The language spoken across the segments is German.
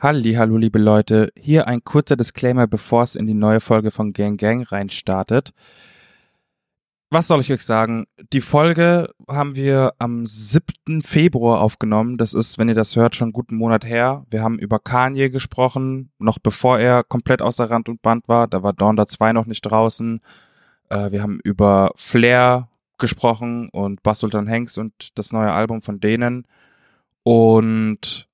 Halli, hallo liebe Leute, hier ein kurzer Disclaimer, bevor es in die neue Folge von Gang Gang reinstartet. Was soll ich euch sagen? Die Folge haben wir am 7. Februar aufgenommen. Das ist, wenn ihr das hört, schon einen guten Monat her. Wir haben über Kanye gesprochen, noch bevor er komplett außer Rand und Band war. Da war Donda 2 noch nicht draußen. Äh, wir haben über Flair gesprochen und Bass Sultan Hanks und das neue Album von denen. Und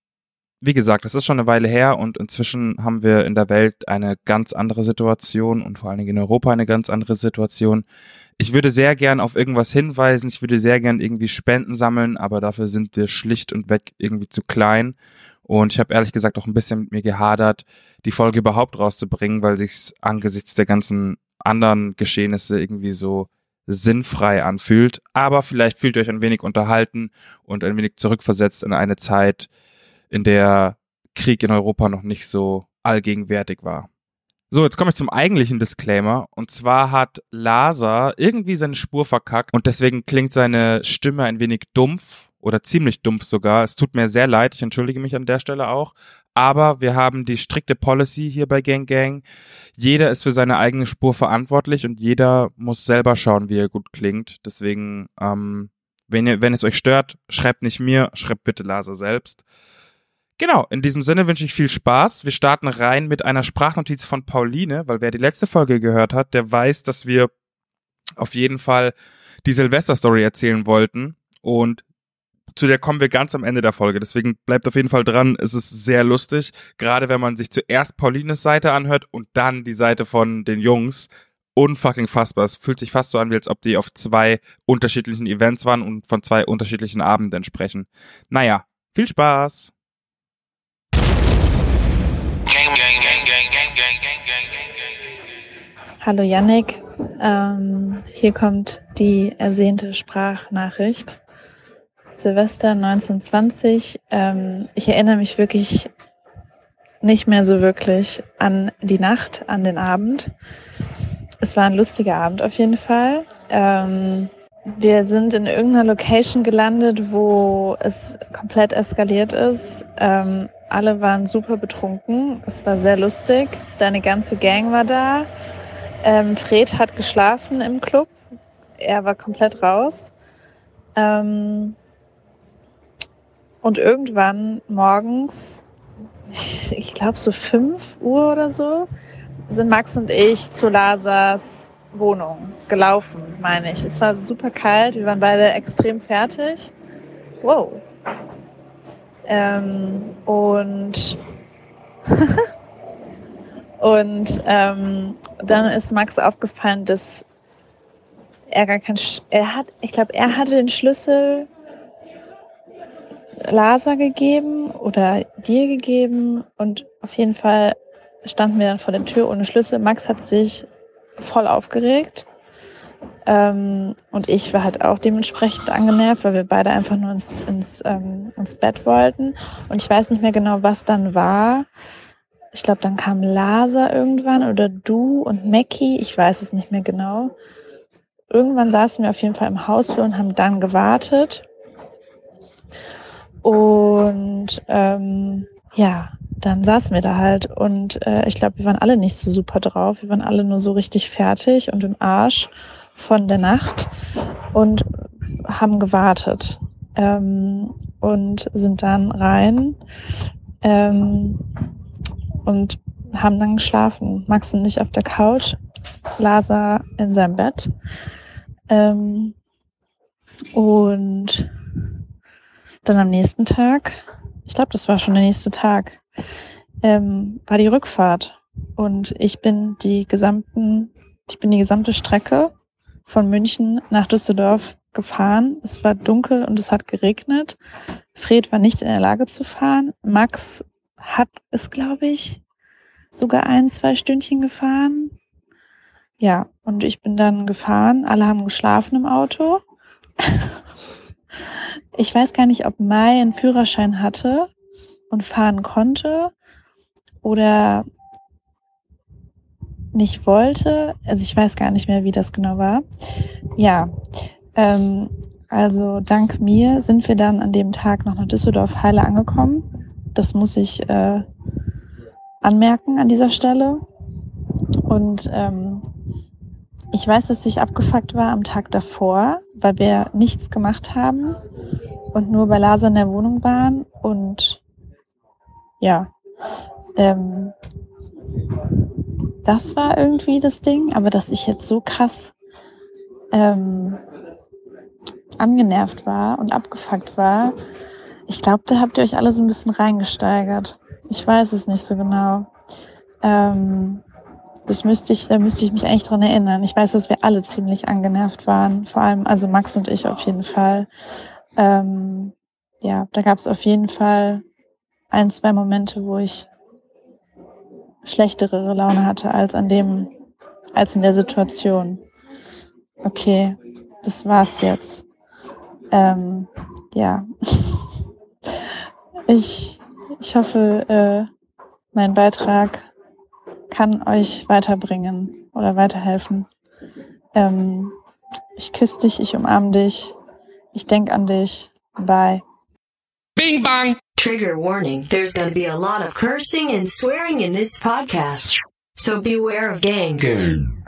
wie gesagt, das ist schon eine Weile her und inzwischen haben wir in der Welt eine ganz andere Situation und vor allen Dingen in Europa eine ganz andere Situation. Ich würde sehr gern auf irgendwas hinweisen, ich würde sehr gern irgendwie Spenden sammeln, aber dafür sind wir schlicht und weg irgendwie zu klein. Und ich habe ehrlich gesagt auch ein bisschen mit mir gehadert, die Folge überhaupt rauszubringen, weil sich's angesichts der ganzen anderen Geschehnisse irgendwie so sinnfrei anfühlt. Aber vielleicht fühlt ihr euch ein wenig unterhalten und ein wenig zurückversetzt in eine Zeit, in der Krieg in Europa noch nicht so allgegenwärtig war. So, jetzt komme ich zum eigentlichen Disclaimer. Und zwar hat Lasa irgendwie seine Spur verkackt und deswegen klingt seine Stimme ein wenig dumpf oder ziemlich dumpf sogar. Es tut mir sehr leid, ich entschuldige mich an der Stelle auch. Aber wir haben die strikte Policy hier bei Gang Gang. Jeder ist für seine eigene Spur verantwortlich und jeder muss selber schauen, wie er gut klingt. Deswegen, ähm, wenn, ihr, wenn es euch stört, schreibt nicht mir, schreibt bitte Lasa selbst. Genau, in diesem Sinne wünsche ich viel Spaß. Wir starten rein mit einer Sprachnotiz von Pauline, weil wer die letzte Folge gehört hat, der weiß, dass wir auf jeden Fall die Silvester-Story erzählen wollten. Und zu der kommen wir ganz am Ende der Folge. Deswegen bleibt auf jeden Fall dran. Es ist sehr lustig, gerade wenn man sich zuerst Paulines Seite anhört und dann die Seite von den Jungs. Unfucking fassbar. Es fühlt sich fast so an, wie als ob die auf zwei unterschiedlichen Events waren und von zwei unterschiedlichen Abenden sprechen. Naja, viel Spaß! Hallo Yannick, ähm, hier kommt die ersehnte Sprachnachricht. Silvester 1920. Ähm, ich erinnere mich wirklich nicht mehr so wirklich an die Nacht, an den Abend. Es war ein lustiger Abend auf jeden Fall. Ähm, wir sind in irgendeiner Location gelandet, wo es komplett eskaliert ist. Ähm, alle waren super betrunken. Es war sehr lustig. Deine ganze Gang war da. Ähm, Fred hat geschlafen im Club. Er war komplett raus. Ähm, und irgendwann morgens, ich, ich glaube so 5 Uhr oder so, sind Max und ich zu Lasas Wohnung gelaufen, meine ich. Es war super kalt, wir waren beide extrem fertig. Wow. Ähm, und Und ähm, dann ist Max aufgefallen, dass er gar kein, Sch er hat, ich glaube, er hatte den Schlüssel Lasa gegeben oder dir gegeben und auf jeden Fall standen wir dann vor der Tür ohne Schlüssel. Max hat sich voll aufgeregt ähm, und ich war halt auch dementsprechend angenervt, weil wir beide einfach nur ins, ins, ähm, ins Bett wollten und ich weiß nicht mehr genau, was dann war ich glaube, dann kam Lasa irgendwann oder du und Mackie, ich weiß es nicht mehr genau. Irgendwann saßen wir auf jeden Fall im Hausflur und haben dann gewartet. Und ähm, ja, dann saßen wir da halt und äh, ich glaube, wir waren alle nicht so super drauf. Wir waren alle nur so richtig fertig und im Arsch von der Nacht und haben gewartet ähm, und sind dann rein. Ähm, und haben dann geschlafen. Max und ich auf der Couch, Lasa in seinem Bett. Ähm, und dann am nächsten Tag, ich glaube, das war schon der nächste Tag, ähm, war die Rückfahrt. Und ich bin die gesamten, ich bin die gesamte Strecke von München nach Düsseldorf gefahren. Es war dunkel und es hat geregnet. Fred war nicht in der Lage zu fahren. Max hat es, glaube ich, sogar ein, zwei Stündchen gefahren. Ja, und ich bin dann gefahren. Alle haben geschlafen im Auto. ich weiß gar nicht, ob Mai einen Führerschein hatte und fahren konnte oder nicht wollte. Also ich weiß gar nicht mehr, wie das genau war. Ja, ähm, also dank mir sind wir dann an dem Tag noch nach Düsseldorf heile angekommen das muss ich äh, anmerken an dieser Stelle. Und ähm, ich weiß, dass ich abgefuckt war am Tag davor, weil wir nichts gemacht haben und nur bei Lasa in der Wohnung waren. Und ja, ähm, das war irgendwie das Ding. Aber dass ich jetzt so krass ähm, angenervt war und abgefuckt war, ich glaube, da habt ihr euch alle so ein bisschen reingesteigert. Ich weiß es nicht so genau. Ähm, das müsste ich, da müsste ich mich eigentlich dran erinnern. Ich weiß, dass wir alle ziemlich angenervt waren, vor allem also Max und ich auf jeden Fall. Ähm, ja, da gab es auf jeden Fall ein, zwei Momente, wo ich schlechtere Laune hatte als an dem, als in der Situation. Okay, das war's jetzt. Ähm, ja. ich, ich hoffe, äh, mein Beitrag kann euch weiterbringen oder weiterhelfen. Ähm, ich küsse dich, ich umarme dich, ich denke an dich. Bye. Bing bang. Trigger warning there's going to be a lot of cursing and swearing in this podcast. So beware of gang. Gang.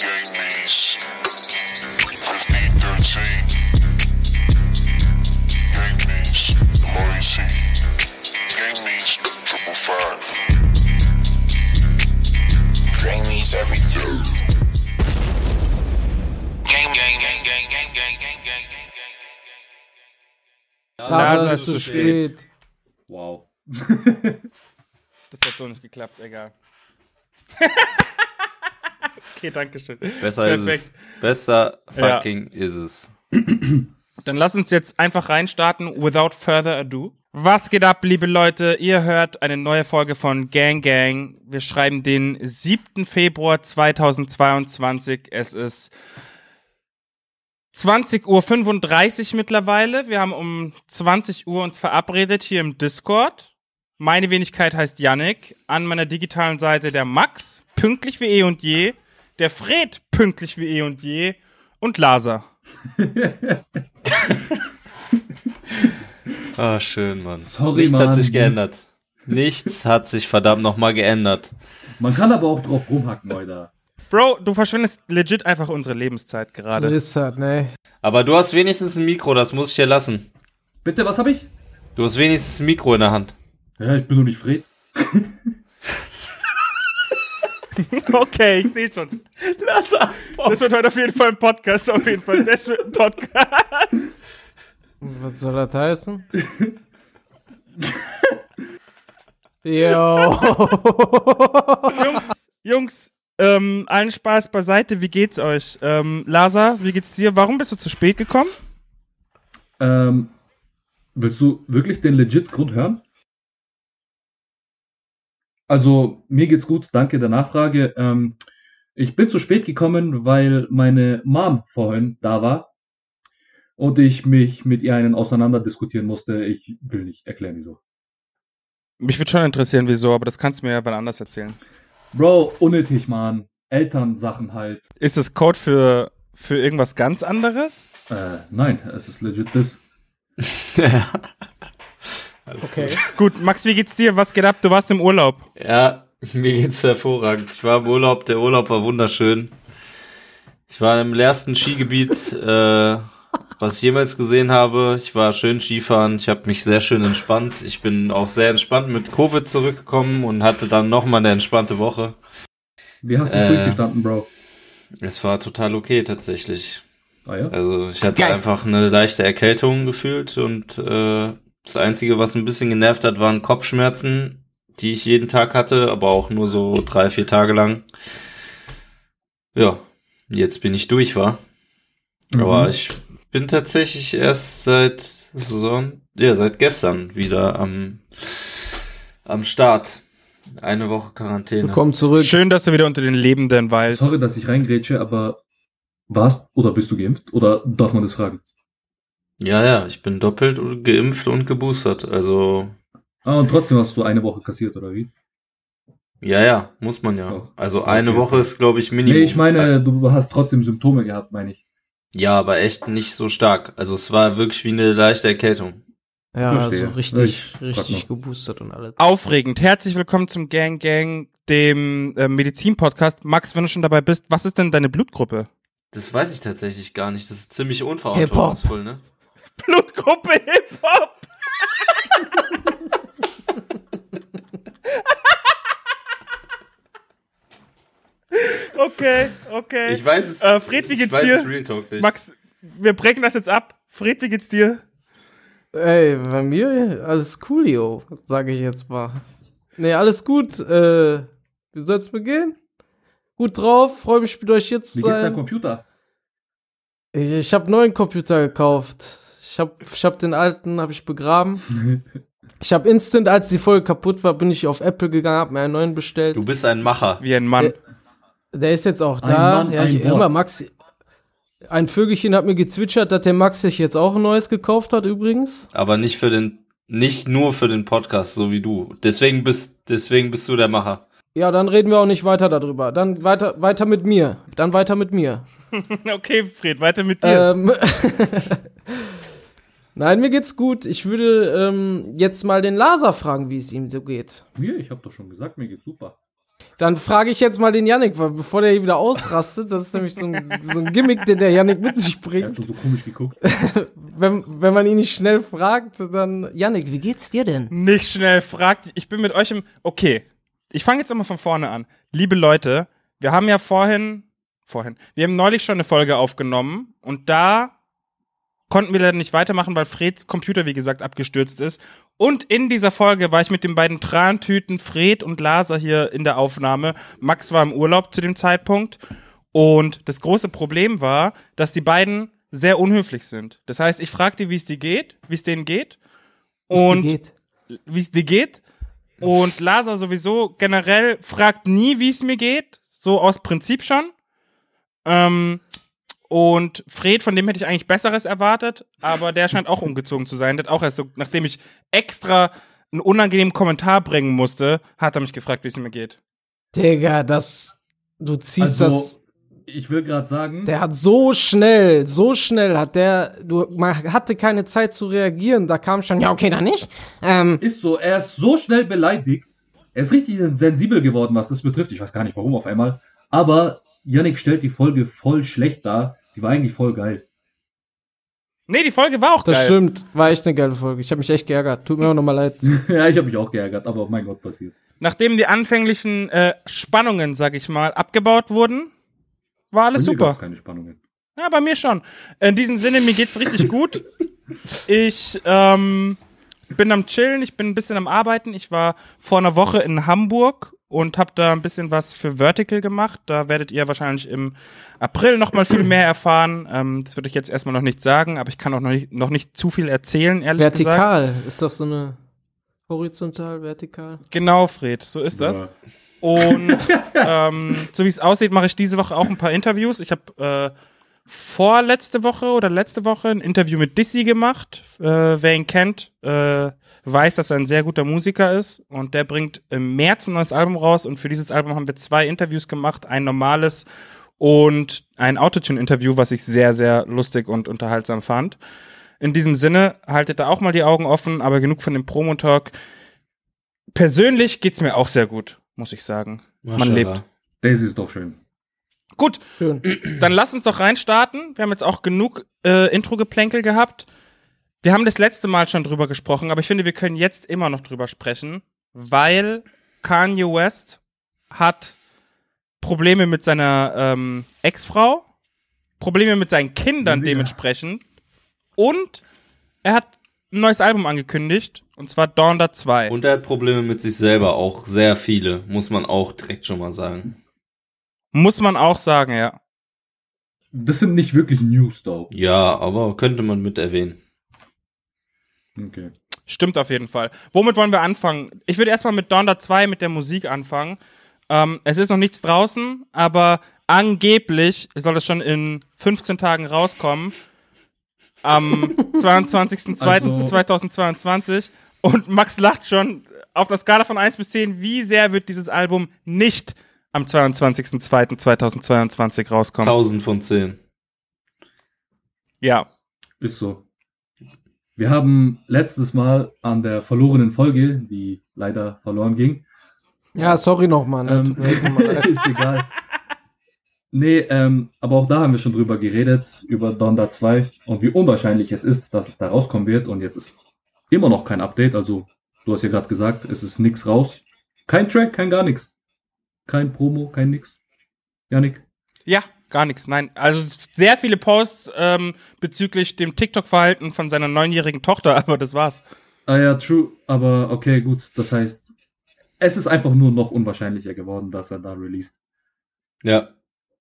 Gamers 1513 Gamers Emergency Gamers Triple Lasa ist zu spät. Wow. Das hat so nicht geklappt, egal. okay, danke schön. Besser ist es. Besser fucking ist es. Dann lass uns jetzt einfach reinstarten, without further ado. Was geht ab, liebe Leute? Ihr hört eine neue Folge von Gang Gang. Wir schreiben den 7. Februar 2022. Es ist 20.35 Uhr mittlerweile. Wir haben um 20 Uhr uns verabredet hier im Discord. Meine Wenigkeit heißt Yannick. An meiner digitalen Seite der Max, pünktlich wie eh und je. Der Fred, pünktlich wie eh und je. Und Lasa. Ah, schön, Mann. Sorry, Nichts Mann. hat sich geändert. Nichts hat sich verdammt nochmal geändert. Man kann aber auch drauf rumhacken, Alter. Bro, du verschwendest legit einfach unsere Lebenszeit So gerade. ist das, ne? Aber du hast wenigstens ein Mikro, das muss ich dir lassen. Bitte, was habe ich? Du hast wenigstens ein Mikro in der Hand. Ja, ich bin doch nicht Fred. Okay, ich sehe schon. Das wird heute auf jeden Fall ein Podcast, auf jeden Fall. Das wird ein Podcast. Was soll das heißen? Yo. Jungs, Jungs, ähm, allen Spaß beiseite. Wie geht's euch? Ähm, Lasa, wie geht's dir? Warum bist du zu spät gekommen? Ähm, willst du wirklich den legit Grund hören? Also, mir geht's gut, danke der Nachfrage. Ähm, ich bin zu spät gekommen, weil meine Mom vorhin da war und ich mich mit ihr einen auseinander diskutieren musste. Ich will nicht erklären, wieso. Mich würde schon interessieren, wieso, aber das kannst du mir ja wann anders erzählen. Bro, unnötig, Mann. Elternsachen halt. Ist das Code für, für irgendwas ganz anderes? Äh, nein, es ist legit das. Okay. Gut, Max, wie geht's dir? Was geht ab? Du warst im Urlaub. Ja, mir geht's hervorragend. Ich war im Urlaub, der Urlaub war wunderschön. Ich war im leersten Skigebiet, äh, was ich jemals gesehen habe. Ich war schön Skifahren, ich habe mich sehr schön entspannt. Ich bin auch sehr entspannt mit Covid zurückgekommen und hatte dann nochmal eine entspannte Woche. Wie hast du Äh. durchgestanden, Bro? Es war total okay tatsächlich. Ah ja? Also ich hatte Geil. einfach eine leichte Erkältung gefühlt und äh, das Einzige, was ein bisschen genervt hat, waren Kopfschmerzen, die ich jeden Tag hatte, aber auch nur so drei, vier Tage lang. Ja, jetzt bin ich durch, war. Aber Mhm. ich bin tatsächlich erst seit Son ja, seit gestern wieder am, am Start. Eine Woche Quarantäne. Willkommen zurück. Schön, dass du wieder unter den Lebenden weilst. Sorry, dass ich reingrätsche, aber warst oder bist du geimpft? Oder darf man das fragen? Ja, ja, ich bin doppelt geimpft und geboostert. Also, Ah, und trotzdem hast du eine Woche kassiert, oder wie? ja, ja, muss man ja. Oh, Also eine okay. Woche ist, glaube ich, Minimum. Nee, ich meine, du hast trotzdem Symptome gehabt, meine ich. Ja, aber echt nicht so stark. Also es war wirklich wie eine leichte Erkältung. Ja, Verstehe. also richtig, Ich richtig geboostert und alles. Aufregend. Herzlich willkommen zum Gang Gang, dem äh, Medizin-Podcast. Max, wenn du schon dabei bist, was ist denn deine Blutgruppe? Das weiß ich tatsächlich gar nicht. Das ist ziemlich unverantwortungsvoll, ne? Blutgruppe Hip-Hop! okay, okay. Ich weiß es. Äh, Fred, wie ich geht's weiß dir? Es Real Talk nicht. Max, wir brechen das jetzt ab. Fred, wie geht's dir? Ey, bei mir alles coolio, sage ich jetzt mal. Nee, alles gut. Äh, wie soll's begehen? Gut drauf, freue mich mit euch zu Wie geht's deinem sein. Computer? Ich, ich habe neuen Computer gekauft. Ich habe ich hab den alten, habe ich begraben. Ich habe instant, als die Folge kaputt war, bin ich auf Apple gegangen, habe mir einen neuen bestellt. Du bist ein Macher. Wie ein Mann. Der ist jetzt auch Ein da. Mann, ja, ein ich, immer Max. Ein Vögelchen hat mir gezwitschert, dass der Max sich jetzt auch ein neues gekauft hat übrigens. Aber nicht für den, nicht nur für den Podcast, so wie du. Deswegen bist, deswegen bist du der Macher. Ja, dann reden wir auch nicht weiter darüber. Dann weiter, weiter mit mir. Dann weiter mit mir. Okay, Fred, weiter mit dir. Ähm, Nein, mir geht's gut. Ich würde ähm, jetzt mal den Laser fragen, wie es ihm so geht. Mir? Ich habe doch schon gesagt, mir geht's super. Dann frage ich jetzt mal den Yannick, weil bevor der hier wieder ausrastet, das ist nämlich so ein, so ein Gimmick, den der Yannick mit sich bringt. schon so komisch geguckt. Wenn, wenn man ihn nicht schnell fragt, dann Yannick, wie geht's dir denn? Nicht schnell fragt. Ich bin mit euch im. Okay. Ich fange jetzt immer von vorne an. Liebe Leute, wir haben ja vorhin. Vorhin. Wir haben neulich schon eine Folge aufgenommen und da konnten wir leider nicht weitermachen, weil Freds Computer, wie gesagt, abgestürzt ist. Und in dieser Folge war ich mit den beiden Trantüten Fred und Laser hier in der Aufnahme. Max war im Urlaub zu dem Zeitpunkt. Und das große Problem war, dass die beiden sehr unhöflich sind. Das heißt, ich fragte, wie es dir geht, wie es denen geht. Und wie es dir geht. Und Lasa sowieso generell fragt nie, wie es mir geht. So aus Prinzip schon. Ähm, und Fred, von dem hätte ich eigentlich Besseres erwartet, aber der scheint auch umgezogen zu sein. Der hat auch erst so, nachdem ich extra einen unangenehmen Kommentar bringen musste, hat er mich gefragt, wie es mir geht. Digga, das. Du ziehst Also, das. ich will gerade sagen, Der hat so schnell, so schnell hat der. Du, man hatte keine Zeit zu reagieren. Da kam schon, ja, okay, dann nicht. Ähm, ist so, er ist so schnell beleidigt. Er ist richtig sensibel geworden, was das betrifft. Ich weiß gar nicht warum auf einmal. Aber Yannick stellt die Folge voll schlecht dar. Sie war eigentlich voll geil. Nee, die Folge war auch das geil. stimmt. War echt eine geile Folge. Ich habe mich echt geärgert. Tut mir auch nochmal leid. ja, ich habe mich auch geärgert, aber mein Gott, passiert. Nachdem die anfänglichen äh, Spannungen, sag ich mal, abgebaut wurden, war alles Bei mir super. keine Spannungen. Ja, bei mir schon. In diesem Sinne, mir geht's richtig gut. Ich ähm, bin am Chillen, ich bin ein bisschen am Arbeiten. Ich war vor einer Woche in Hamburg und habe da ein bisschen was für Vertical gemacht. Da werdet ihr wahrscheinlich im April noch mal viel mehr erfahren. Ähm, das würde ich jetzt erstmal noch nicht sagen, aber ich kann auch noch nicht, noch nicht zu viel erzählen, ehrlich gesagt. Vertikal. Ist doch so eine horizontal, vertikal. Genau, Fred, so ist das. Ja. Und ähm, so wie es aussieht, mache ich diese Woche auch ein paar Interviews. Ich habe äh, vorletzte Woche oder letzte Woche ein Interview mit Dizzy gemacht. Äh, wer ihn kennt, äh, weiß, dass er ein sehr guter Musiker ist. Und der bringt im März ein neues Album raus. Und für dieses Album haben wir zwei Interviews gemacht. Ein normales und ein Autotune-Interview, was ich sehr, sehr lustig und unterhaltsam fand. In diesem Sinne, haltet da auch mal die Augen offen, aber genug von dem Promo-Talk. Persönlich geht's mir auch sehr gut, muss ich sagen. Man Maschallah. lebt. Daisy ist doch schön. Gut, Schön. dann lass uns doch reinstarten. Wir haben jetzt auch genug äh, Intro-Geplänkel gehabt. Wir haben das letzte Mal schon drüber gesprochen, aber ich finde, wir können jetzt immer noch drüber sprechen, weil Kanye West hat Probleme mit seiner ähm, Ex-Frau, Probleme mit seinen Kindern Ja. dementsprechend und er hat ein neues Album angekündigt und zwar Donda 2. Und er hat Probleme mit sich selber auch. Sehr viele, muss man auch direkt schon mal sagen. Muss man auch sagen, ja. Das sind nicht wirklich News, though. Ja, aber könnte man mit erwähnen. Okay. Stimmt auf jeden Fall. Womit wollen wir anfangen? Ich würde erstmal mit Donda 2 mit der Musik anfangen. Ähm, es ist noch nichts draußen, aber angeblich soll es schon in 15 Tagen rauskommen. Am 22.02.2022. Und Max lacht schon auf der Skala von 1 bis 10, wie sehr wird dieses Album nicht am 22.02.2022 rauskommen? 1000 von 10. Ja. Ist so. Wir haben letztes Mal an der verlorenen Folge, die leider verloren ging, Ja, sorry nochmal. Ne? ähm, ist egal. Nee, ähm, aber auch da haben wir schon drüber geredet, über Donda 2 und wie unwahrscheinlich es ist, dass es da rauskommen wird. Und jetzt ist immer noch kein Update. Also, du hast ja gerade gesagt, es ist nix raus. Kein Track, kein gar nichts. Kein Promo, kein nix. Janik? Ja, gar nichts. Nein, also sehr viele Posts ähm, bezüglich dem TikTok-Verhalten von seiner neunjährigen Tochter, aber das war's. Ah ja, true, aber okay, gut. Das heißt, es ist einfach nur noch unwahrscheinlicher geworden, dass er da released. Ja.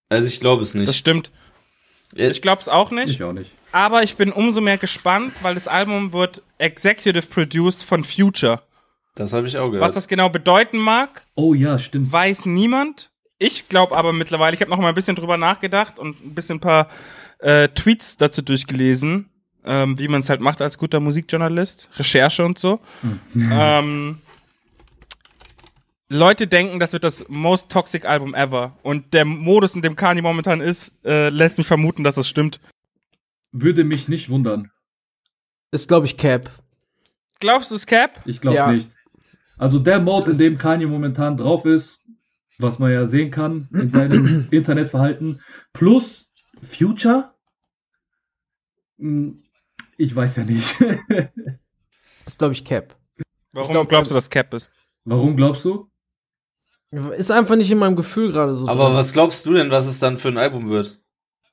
Also ich glaube es Das nicht. stimmt. Äh, Ich glaube es auch nicht. Ich auch nicht. Aber ich bin umso mehr gespannt, weil das Album wird executive produced von Future. Das habe ich auch gehört. Was das genau bedeuten mag, Oh ja, stimmt. weiß niemand. Ich glaube aber mittlerweile, ich habe noch mal ein bisschen drüber nachgedacht und ein bisschen ein paar äh, Tweets dazu durchgelesen, ähm, wie man es halt macht als guter Musikjournalist, Recherche und so. ähm, Leute denken, das wird das most toxic Album ever. Und der Modus, in dem Kanye momentan ist, äh, lässt mich vermuten, dass es stimmt. Würde mich nicht wundern. Ist, glaube ich, Cap. Glaubst du es, Cap? Ich glaube Ja. nicht. Also der Mode, in dem Kanye momentan drauf ist, was man ja sehen kann in seinem Internetverhalten, plus Future? Hm, Ich weiß ja nicht. Ist, glaube ich, Cap. Warum glaub, glaubst du, dass Cap ist? Warum glaubst du? Ist einfach nicht in meinem Gefühl gerade so. Aber drin. was glaubst du denn, was es dann für ein Album wird?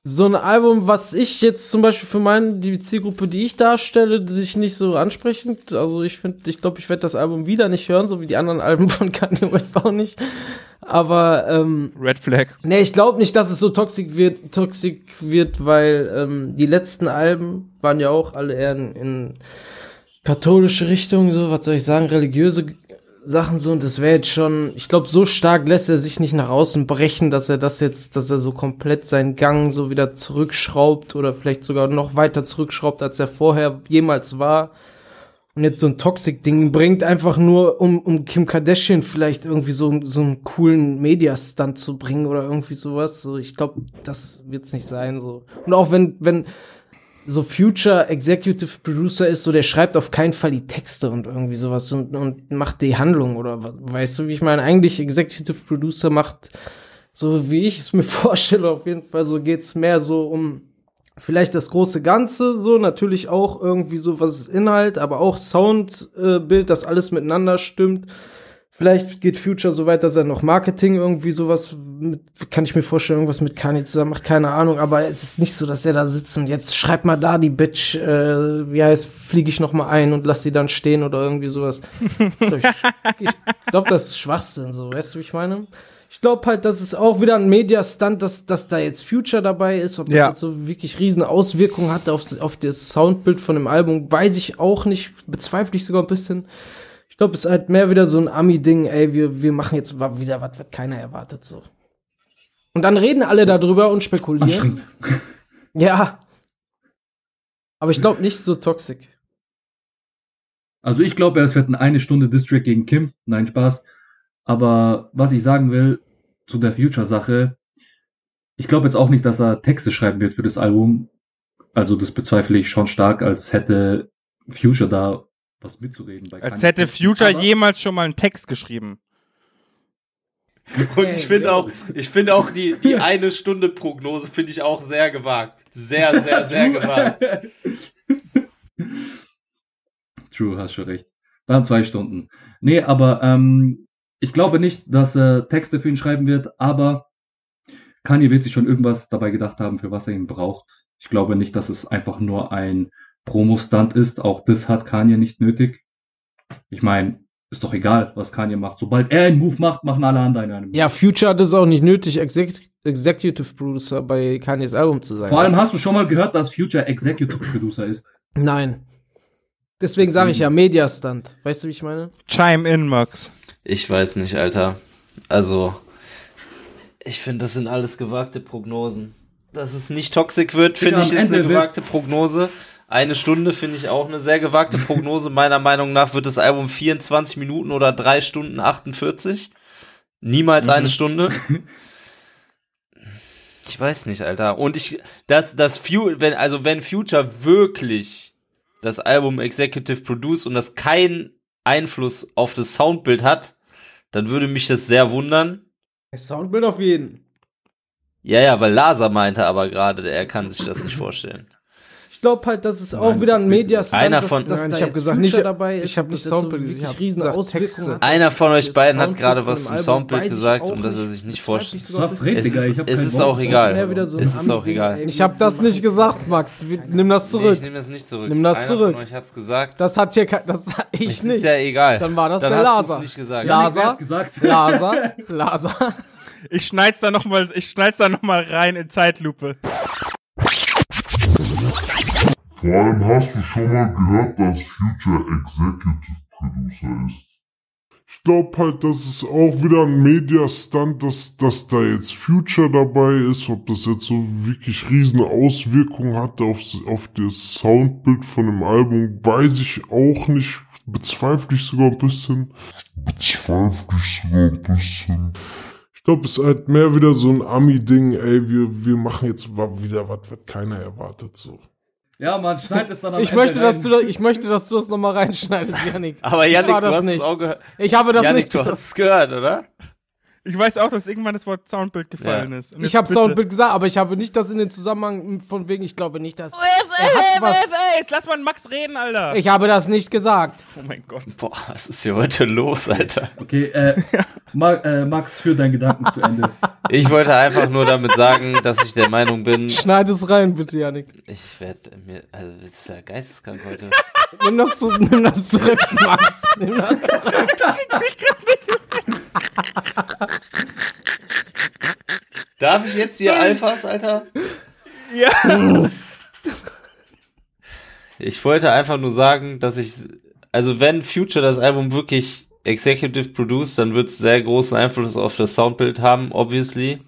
So ein Album, was ich jetzt zum Beispiel für meine, die Zielgruppe, die ich darstelle, sich nicht so ansprechend, also ich finde, ich glaube, ich werde das Album wieder nicht hören, so wie die anderen Alben von Kanye West auch nicht. Aber, ähm, Red Flag. nee, ich glaube nicht, dass es so toxisch wird, toxisch wird, weil ähm, die letzten Alben waren ja auch alle eher in, in katholische Richtung, so, was soll ich sagen, religiöse Sachen so und das wäre jetzt schon, ich glaube, so stark lässt er sich nicht nach außen brechen, dass er das jetzt, dass er so komplett seinen Gang so wieder zurückschraubt oder vielleicht sogar noch weiter zurückschraubt, als er vorher jemals war. Und jetzt so ein Toxic-Ding bringt einfach nur, um, um Kim Kardashian vielleicht irgendwie so, so einen coolen Media-Stunt zu bringen oder irgendwie sowas. So, ich glaube, das wird's nicht sein, so. Und auch wenn, wenn so Future Executive Producer ist, so der schreibt auf keinen Fall die Texte und irgendwie sowas und, und macht die Handlung oder weißt du, wie ich meine? Eigentlich Executive Producer macht, so wie ich es mir vorstelle, auf jeden Fall, so geht's mehr so um vielleicht das große Ganze, so natürlich auch irgendwie so, was ist Inhalt, aber auch Soundbild, äh, dass alles miteinander stimmt. Vielleicht geht Future so weit, dass er noch Marketing irgendwie sowas mit, kann ich mir vorstellen, irgendwas mit Kanye zusammen macht, keine Ahnung, aber es ist nicht so, dass er da sitzt und jetzt schreibt mal da die Bitch, äh, wie heißt, fliege ich noch mal ein und lass sie dann stehen oder irgendwie sowas. So, ich ich glaube, das ist Schwachsinn, so, weißt du, wie ich meine? Ich glaube halt, dass es auch wieder ein Media-Stunt, dass, dass da jetzt Future dabei ist. Ob das Ja. jetzt so wirklich riesen Auswirkungen hatte auf, auf das Soundbild von dem Album, weiß ich auch nicht. Bezweifle ich sogar ein bisschen. Ich glaube, es ist halt mehr wieder so ein Ami-Ding, ey, wir, wir machen jetzt wieder was, was keiner erwartet, so. Und dann reden alle darüber und spekulieren. Ja. Aber ich glaube nicht so toxisch. Also ich glaube, es wird ein eine Stunde Distrack gegen Kim. Nein, Spaß. Aber was ich sagen will zu der Future-Sache, ich glaube jetzt auch nicht, dass er Texte schreiben wird für das Album. Also das bezweifle ich schon stark, als hätte Future da was mitzureden. Bei Als hätte. Future Aber- jemals schon mal einen Text geschrieben. Und ich finde auch, ich finde auch die, die eine Stunde Prognose finde ich auch sehr gewagt. Sehr, sehr, sehr gewagt. True, hast schon recht. Dann zwei Stunden. Nee, aber ähm, ich glaube nicht, dass er Texte für ihn schreiben wird, aber Kanye wird sich schon irgendwas dabei gedacht haben, für was er ihn braucht. Ich glaube nicht, dass es einfach nur ein Promo-Stunt ist. Auch das hat Kanye nicht nötig. Ich meine, ist doch egal, was Kanye macht. Sobald er einen Move macht, machen alle anderen einen Move. Ja, Future hat es auch nicht nötig, Exec Executive Producer bei Kanye's Album zu sein. Vor allem hast du schon mal gehört, dass Future Executive Producer ist. Nein. Deswegen sage ich ja Media-Stunt. Weißt du, wie ich meine? Chime in, Max. Ich weiß nicht, Alter. Also, ich finde, das sind alles gewagte Prognosen. Dass es nicht toxisch wird, finde ich, ist Ende eine wird- gewagte Prognose. Eine Stunde finde ich auch eine sehr gewagte Prognose. Meiner Meinung nach wird das Album 24 Minuten oder 3 Stunden 48. Niemals Mhm. eine Stunde. Ich weiß nicht, Alter. Und ich, dass das Future, wenn, also wenn Future wirklich das Album Executive Produce und das keinen Einfluss auf das Soundbild hat, dann würde mich das sehr wundern. Soundbild auf jeden. Ja, ja, weil Lasa meinte aber gerade, er kann sich das nicht vorstellen. Ich glaube halt, dass es auch wieder ein Mediastand Einer dass, von- dass Nein, da ich hab jetzt gesagt, Future nicht- dabei ist, ich hab dass nicht das so Soundbild ich hab riesen gesagt. Einer von euch Das beiden hat gerade was zum Soundbild ich gesagt und dass er sich nicht vorstellt. ich Sag, Es ich es ist auch egal. So Es ist auch egal. Ich habe das nicht gesagt, Max. Nimm das Nee, zurück. ich nehme das nicht zurück. Nimm das Einer zurück. von euch hat's gesagt. Das hat hier kein, das ich es nicht. ist ja egal. Dann war das Dann der Laser. gesagt? Laser, Laser. Ich schneid's da nochmal, ich schneid's da noch mal rein in Zeitlupe. Vor allem hast du schon mal gehört, dass Future Executive Producer ist. Ich glaube halt, das ist auch wieder ein Mediastunt, dass, dass da jetzt Future dabei ist. Ob das jetzt so wirklich riesen Auswirkungen hatte auf, auf das Soundbild von dem Album, weiß ich auch nicht. Bezweifle ich sogar ein bisschen. Bezweifle ich sogar ein bisschen. Ich glaube, es ist halt mehr wieder so ein Ami-Ding, ey, wir, wir machen jetzt wieder was, was keiner erwartet, so. Ja, man schneid es dann am Ich Ende möchte, dass rein. du, da- ich möchte, dass du das nochmal reinschneidest, Janik. Aber Janik, du das hast nicht. es auch gehört. Ich habe das Janik, nicht. du hast es gehört, oder? Ich weiß auch, dass irgendwann das Wort Soundbild gefallen ist. Und Ich habe Soundbild gesagt, aber ich habe nicht das in den Zusammenhang von wegen, ich glaube nicht, dass er hat was. Ey, jetzt lass mal Max reden, Alter. Ich habe das nicht gesagt. oh mein Gott. Boah, was ist hier heute los, Alter? Okay, äh, Ma äh, Max, führ deinen Gedanken zu Ende. Ich wollte einfach nur damit sagen, dass ich der Meinung bin, Schneid es rein, bitte, Janik. ich werde mir, also das ist ja geisteskrank heute. Nimm das, zu, nimm das zurück, Max. Nimm das zurück. Darf ich jetzt hier Alphas, Alter? Ja. Ich wollte einfach nur sagen, dass ich, also wenn Future das Album wirklich executive produced, dann wird es sehr großen Einfluss auf das Soundbild haben, obviously.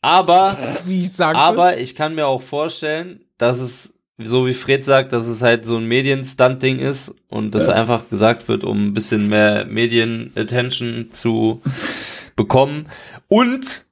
Aber, Wie ich sagte. aber ich kann mir auch vorstellen, dass es, so wie Fred sagt, dass es halt so ein Medien-Stunt-Ding ist und das einfach gesagt wird, um ein bisschen mehr Medien-Attention zu bekommen. Und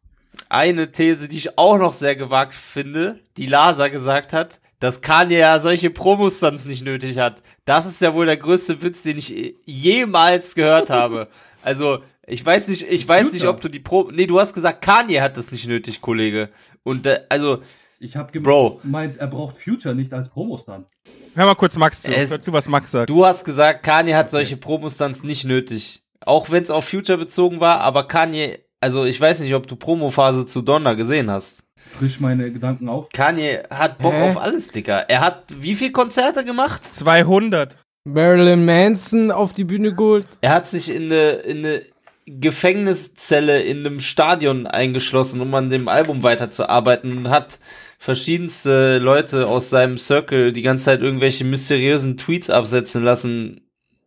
eine These, die ich auch noch sehr gewagt finde, die Lasa gesagt hat, dass Kanye ja solche Promostunts nicht nötig hat. Das ist ja wohl der größte Witz, den ich jemals gehört habe. Also, ich weiß nicht, ich weiß nicht, ob du die Pro, nee, du hast gesagt, Kanye hat das nicht nötig, Kollege. Und, äh, also, Ich habe Bro. gemeint, er braucht Future nicht als Promostand. Hör mal kurz Max zu. Es- Hör zu, was Max sagt. du hast gesagt, Kanye hat solche Promostunts nicht nötig. Auch wenn es auf Future bezogen war, aber Kanye, also ich weiß nicht, ob du Promophase zu Donner gesehen hast. Frisch meine Gedanken auf. Kanye hat Bock Hä? auf alles, Dicker. Er hat wie viel Konzerte gemacht? 200. Marilyn Manson auf die Bühne geholt. Er hat sich in eine, in eine Gefängniszelle in einem Stadion eingeschlossen, um an dem Album weiterzuarbeiten und hat verschiedenste Leute aus seinem Circle die ganze Zeit irgendwelche mysteriösen Tweets absetzen lassen,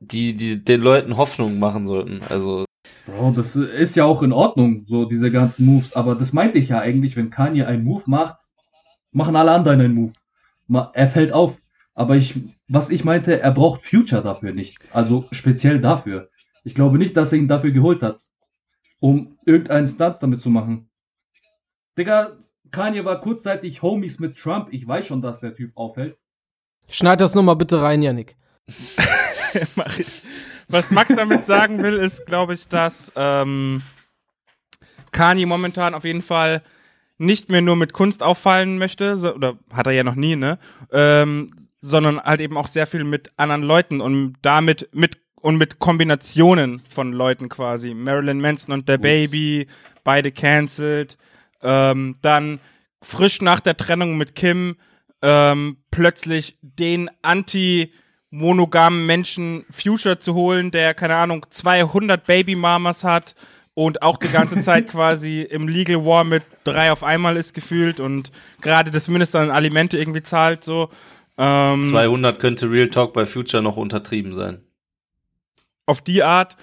die, die den Leuten Hoffnung machen sollten. Also, Bro, das ist ja auch in Ordnung, so diese ganzen Moves. Aber das meinte ich ja eigentlich, wenn Kanye einen Move macht, machen alle anderen einen Move. Er fällt auf. Aber ich, was ich meinte, er braucht Future dafür nicht. Also speziell dafür. Ich glaube nicht, dass er ihn dafür geholt hat, um irgendeinen Stunt damit zu machen. Digga, Kanye war kurzzeitig Homies mit Trump. Ich weiß schon, dass der Typ auffällt. Schneid das nochmal bitte rein, Janik. Mach ich. Was Max damit sagen will, ist, glaube ich, dass ähm, Kanye momentan auf jeden Fall nicht mehr nur mit Kunst auffallen möchte, so, oder hat er ja noch nie, ne? Ähm, sondern halt eben auch sehr viel mit anderen Leuten und damit mit und mit Kombinationen von Leuten quasi. Marilyn Manson und der Baby, beide cancelled. Ähm, dann frisch nach der Trennung mit Kim ähm, plötzlich den anti-monogamen Menschen Future zu holen, der, keine Ahnung, 200 Baby-Mamas hat und auch die ganze Zeit quasi im Legal War mit drei auf einmal ist gefühlt und gerade das Mindeste an Alimente irgendwie zahlt, so. Ähm, 200 könnte Real Talk bei Future noch untertrieben sein. auf die Art,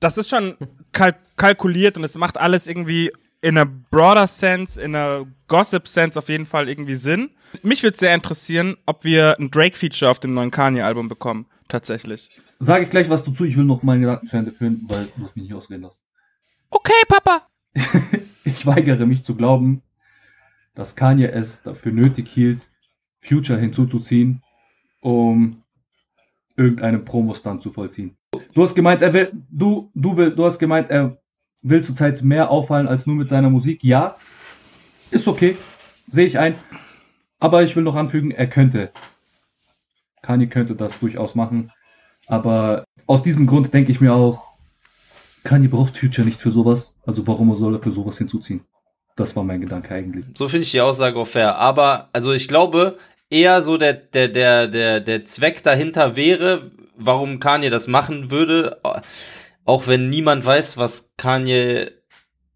das ist schon kalk kalkuliert und es macht alles irgendwie in a broader sense, in a gossip sense auf jeden Fall irgendwie Sinn. Mich würde sehr interessieren, ob wir ein Drake-Feature auf dem neuen Kanye-Album bekommen, tatsächlich. Sage ich gleich was dazu. Ich will noch meine Gedanken zu Ende führen, weil du mich nicht ausreden lassen. Okay, Papa. Ich weigere mich zu glauben, dass Kanye es dafür nötig hielt, Future hinzuzuziehen, um irgendeinen Promostand zu vollziehen. Du hast gemeint, er will, du, du will, du hast gemeint, er will zurzeit mehr auffallen als nur mit seiner Musik. Ja, ist okay, sehe ich ein. Aber ich will noch anfügen, er könnte. Kanye könnte das durchaus machen. Aber aus diesem Grund denke ich mir auch, Kanye braucht Future nicht für sowas. Also warum soll er für sowas hinzuziehen? Das war mein Gedanke eigentlich. So finde ich die Aussage auch fair. Aber, also ich glaube, eher so der, der, der, der, der Zweck dahinter wäre, warum Kanye das machen würde, auch wenn niemand weiß, was Kanye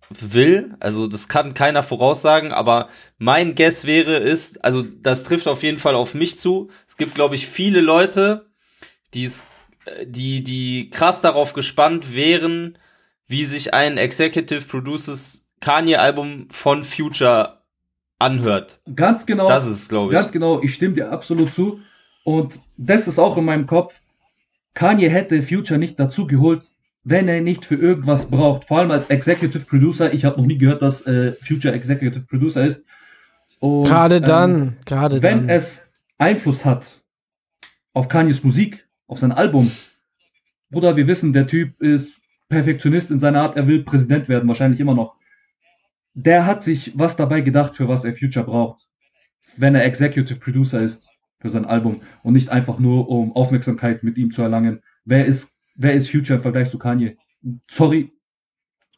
will. Also das kann keiner voraussagen, aber mein Guess wäre ist, also das trifft auf jeden Fall auf mich zu. Es gibt, glaube ich, viele Leute, die es, die, die krass darauf gespannt wären, wie sich ein Executive Produces Kanye-Album von Future anhört. Ganz genau. Das ist, glaube ich. Ganz genau, ich stimme dir absolut zu. Und das ist auch in meinem Kopf. Kanye hätte Future nicht dazu geholt, wenn er nicht für irgendwas braucht. Vor allem als Executive Producer. Ich habe noch nie gehört, dass äh, Future Executive Producer ist. Und, Gerade ähm, dann, gerade wenn dann. es Einfluss hat auf Kanyes Musik, auf sein Album, Bruder, wir wissen, der Typ ist Perfektionist in seiner Art, er will Präsident werden, wahrscheinlich immer noch. Der hat sich was dabei gedacht, für was er Future braucht, wenn er Executive Producer ist für sein Album und nicht einfach nur, um Aufmerksamkeit mit ihm zu erlangen. Wer ist, wer ist Future im Vergleich zu Kanye? Sorry.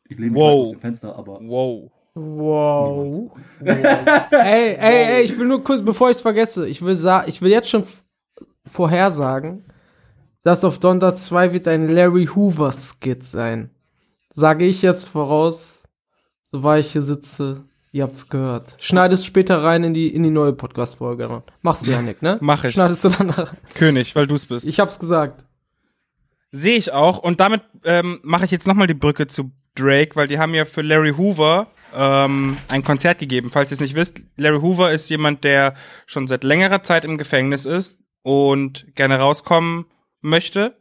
Ich lehne mich Wow. aus dem Fenster, aber. Wow. Wow. ey, ey, ey, ich will nur kurz, bevor ich es vergesse, ich will ich will jetzt schon vorhersagen, dass auf Donda 2 wird ein Larry Hoover Skit sein. Sage ich jetzt voraus, so war ich hier sitze, ihr habt's gehört. Schneidest später rein in die in die neue Podcast Folge dann. Machst du ja Nick, ne? Mach ich. Schneidest du dann nach. König, weil du's bist. Ich hab's gesagt. Sehe ich auch. Und damit ähm, mache ich jetzt nochmal die Brücke zu Drake, weil die haben ja für Larry Hoover ähm, ein Konzert gegeben. Falls ihr es nicht wisst, Larry Hoover ist jemand, der schon seit längerer Zeit im Gefängnis ist und gerne rauskommen möchte.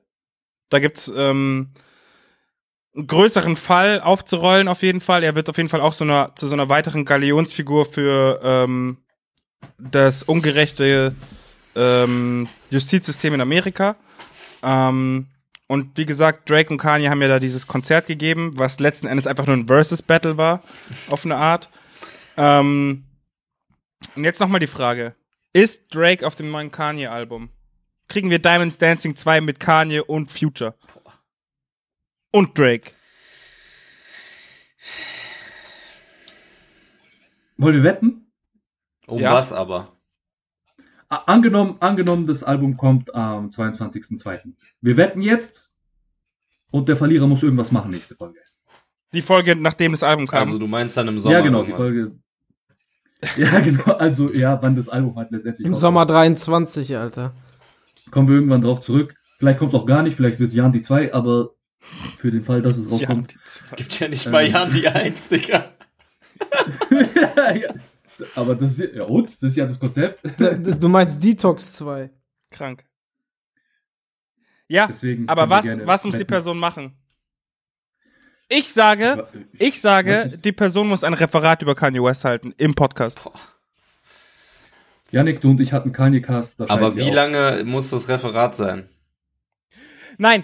Da gibt's ähm, einen größeren Fall aufzurollen auf jeden Fall. Er wird auf jeden Fall auch so einer, zu so einer weiteren Galionsfigur für ähm, das ungerechte ähm, Justizsystem in Amerika. Ähm, und wie gesagt, Drake und Kanye haben ja da dieses Konzert gegeben, was letzten Endes einfach nur ein Versus-Battle war, auf eine Art. Ähm, und jetzt nochmal die Frage. Ist Drake auf dem neuen Kanye-Album? Kriegen wir Diamonds Dancing 2 mit Kanye und Future? Und Drake. Wollen wir wetten? Um Ja. was aber? Angenommen, angenommen, das Album kommt am 22.02. Wir wetten jetzt und der Verlierer muss irgendwas machen nächste Folge. Die Folge, nachdem das Album kam. Also du meinst dann im Sommer. ja, genau, die. Folge. Ja, genau, also ja, wann das Album halt letztendlich Im. Sommer 23, Alter. Kommen wir irgendwann drauf zurück. Vielleicht kommt es auch gar nicht, vielleicht wird es Jan die 2, aber für den Fall, dass es ja, rauskommt. die zwei. Gibt ja nicht Ähm. mal Jan die Eins, Digga. ja, aber das ist ja, und? Das ist ja das Konzept. Das, du meinst Detox 2. Krank. Ja, Deswegen aber was, was muss die. Person machen? Ich sage, ich sage, die Person muss ein Referat über Kanye West halten im Podcast. Janik, du und ich hatten Kanye Cast. Aber wie auch. lange muss das Referat sein? Nein,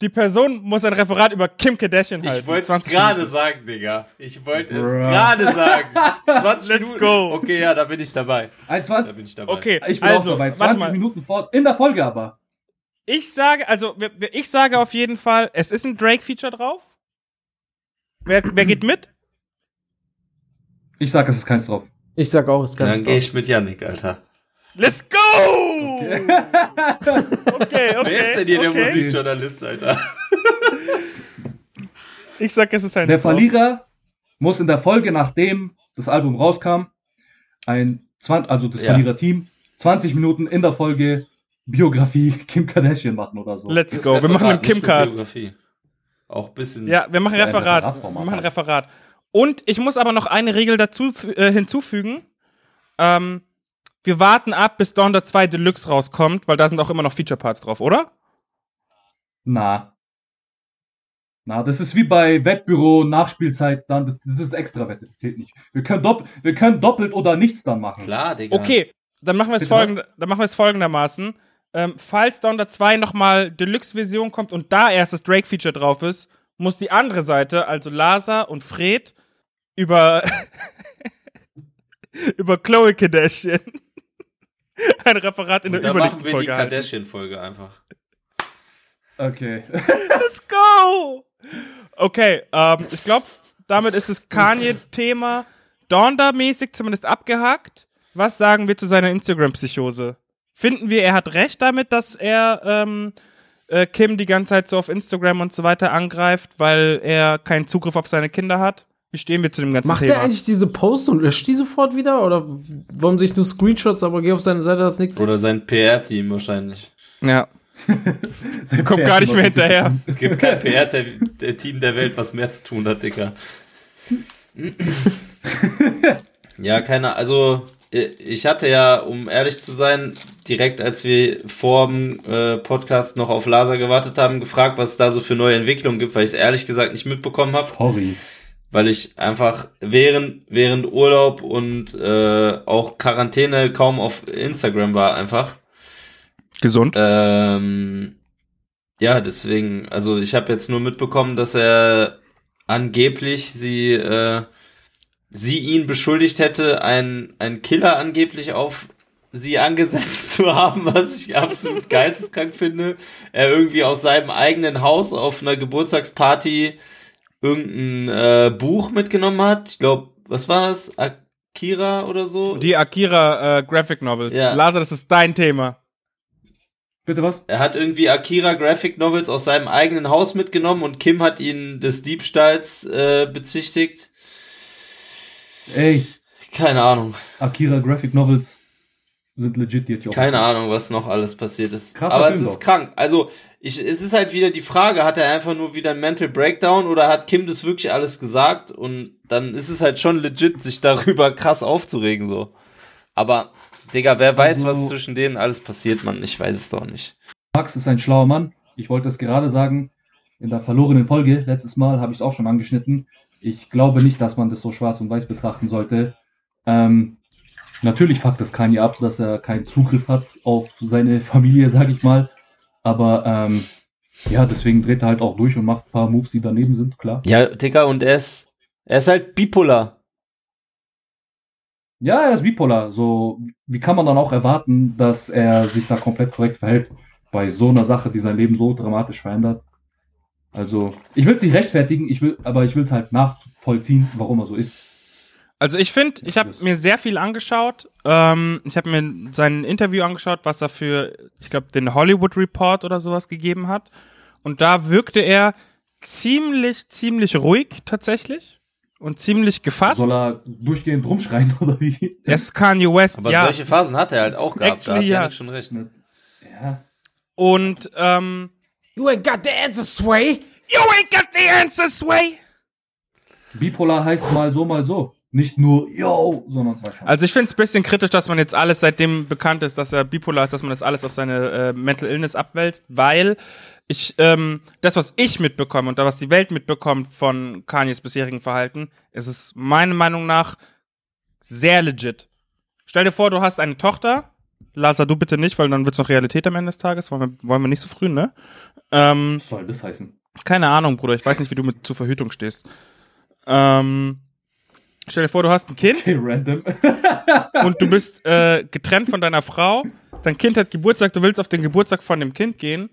die Person muss ein Referat über Kim Kardashian halten. Ich wollte es 20 gerade sagen, Digga. Ich wollte es gerade sagen. 20 Let's Minuten. go. Okay, ja, da bin ich dabei. Ein Da 20, bin ich dabei. Okay, ich bin also, auch dabei. warte 20 mal. Minuten fort. In der Folge aber. Ich sage, also, ich sage auf jeden Fall, es ist ein Drake-Feature drauf. Wer, wer geht mit? Ich sag, es ist keins drauf. Ich sag auch, ist ganz Dann gehe ich mit Yannick, Alter. Let's go! Okay, okay. Wer ist denn hier der okay. Musikjournalist, Alter? Ich sag, es ist ein Der drauf. Verlierer muss in der Folge, nachdem das Album rauskam, ein 20, also das Ja. Verliererteam, 20 Minuten in der Folge Biografie Kim Kardashian machen oder so. Let's go. Wir Referat, machen einen Kimcast. Auch ein bisschen. Ja, wir machen Referat. Referatformat Wir machen. Referat. Und ich muss aber noch eine Regel dazu äh, hinzufügen. Ähm, wir warten ab, bis Dawn 2 Deluxe rauskommt, weil da sind auch immer noch Feature Parts drauf, oder? Na. Na, das ist wie bei Wettbüro, Nachspielzeit, dann, das, das ist extra Wette, das zählt nicht. Wir können, dopp, wir können doppelt oder nichts dann machen. Klar, Digga. Okay, dann machen wir es folgend, dann machen wir es folgendermaßen. ähm, falls Donda 2 nochmal Deluxe-Version kommt und da erst das Drake-Feature drauf ist, muss die andere Seite, also Lasa und Fred, über, über Chloe Kardashian ein Referat in Und der dann machen übernächsten wir die Folge. Kardashian-Folge einfach. Okay. Let's go! Okay, ähm, ich glaube, damit ist das Kanye-Thema Donda-mäßig zumindest abgehakt. Was sagen wir zu seiner Instagram-Psychose? Finden wir, er hat recht damit, dass er ähm, äh, Kim die ganze Zeit so auf Instagram und so weiter angreift, weil er keinen Zugriff auf seine Kinder hat? Wie stehen wir zu dem ganzen Macht Thema? er eigentlich diese Posts und löscht die sofort wieder? Oder warum sich nur Screenshots, aber geh auf seine Seite, das ist nichts? Oder sein PR-Team wahrscheinlich. ja, kommt gar nicht mehr hinterher. Es gibt kein PR-Team der Welt, was mehr zu tun hat, Dicker. ja, keine, also ich hatte ja, um ehrlich zu sein, direkt als wir vor dem äh, Podcast noch auf Lasa gewartet haben, gefragt, was es da so für neue Entwicklungen gibt, weil ich es ehrlich gesagt nicht mitbekommen habe, Sorry. Weil ich einfach während, während Urlaub und äh, auch Quarantäne kaum auf Instagram war einfach. Gesund. Ähm, ja, deswegen, also ich habe jetzt nur mitbekommen, dass er angeblich sie, äh, sie ihn beschuldigt hätte, ein, ein Killer angeblich auf sie angesetzt zu haben, was ich absolut geisteskrank finde. Er irgendwie aus seinem eigenen Haus auf einer Geburtstagsparty irgendein äh, Buch mitgenommen hat. Ich glaube, was war das? Akira oder so? Die Akira äh, Graphic Novels. Ja. Lasa, das ist dein Thema. Bitte was? Er hat irgendwie Akira Graphic Novels aus seinem eigenen Haus mitgenommen und Kim hat ihn des Diebstahls äh, bezichtigt. Ey, Keine Ahnung. Akira Graphic Novels sind legit jetzt auch. Keine Ahnung, was noch alles passiert ist. Krasser Aber es ist doch. krank. Also, ich, es ist halt wieder die Frage, hat er einfach nur wieder ein Mental Breakdown oder hat Kim das wirklich alles gesagt? Und dann ist es halt schon legit, sich darüber krass aufzuregen, so. Aber, Digga, wer weiß, Also- was zwischen denen alles passiert, man. Ich weiß es doch nicht. Max ist ein schlauer Mann. Ich wollte es gerade sagen. In der verlorenen Folge, letztes Mal, habe ich es auch schon angeschnitten. Ich glaube nicht, dass man das so schwarz und weiß betrachten sollte. Ähm, natürlich fuckt das Kanye ab, dass er keinen Zugriff hat auf seine Familie, sag ich mal. Aber ähm, ja, deswegen dreht er halt auch durch und macht ein paar Moves, die daneben sind, klar. Ja, Digga, und er ist, er ist halt bipolar. Ja, er ist bipolar. So, wie kann man dann auch erwarten, dass er sich da komplett korrekt verhält bei so einer Sache, die sein Leben so dramatisch verändert? Also, ich will es nicht rechtfertigen, ich will, aber ich will es halt nachvollziehen, warum er so ist. Also ich finde, ich habe mir sehr viel angeschaut. Ähm, ich habe mir sein Interview angeschaut, was er für, ich glaube, den Hollywood Report oder sowas gegeben hat. Und da wirkte er ziemlich, ziemlich ruhig tatsächlich und ziemlich gefasst. Soll er durchgehend rumschreien oder wie? er ist Kanye West, Aber ja. solche Phasen hat er halt auch gehabt. Da hat Actually, ja. Janik schon recht. Ja. Und ähm, You ain't got the answer, Sway. You ain't got the answer, Sway. Bipolar heißt mal so, mal so. Nicht nur yo, sondern schon. Also ich finde es ein bisschen kritisch, dass man jetzt alles, seitdem bekannt ist, dass er bipolar ist, dass man das alles auf seine äh, Mental Illness abwälzt, weil ich, ähm, das, was ich mitbekomme und da, was die Welt mitbekommt von Kanyes bisherigen Verhalten, ist es meiner Meinung nach sehr legit. Stell dir vor, du hast eine Tochter, Lasa, du bitte nicht, weil dann wird's noch Realität am Ende des Tages, wollen wir, wollen wir nicht so früh, ne? Ähm, Was soll das heißen? keine Ahnung, Bruder, ich weiß nicht, wie du mit zur Verhütung stehst. Ähm, stell dir vor, du hast ein Kind Okay, random. und du bist äh, getrennt von deiner Frau, dein Kind hat Geburtstag, du willst auf den Geburtstag von dem Kind gehen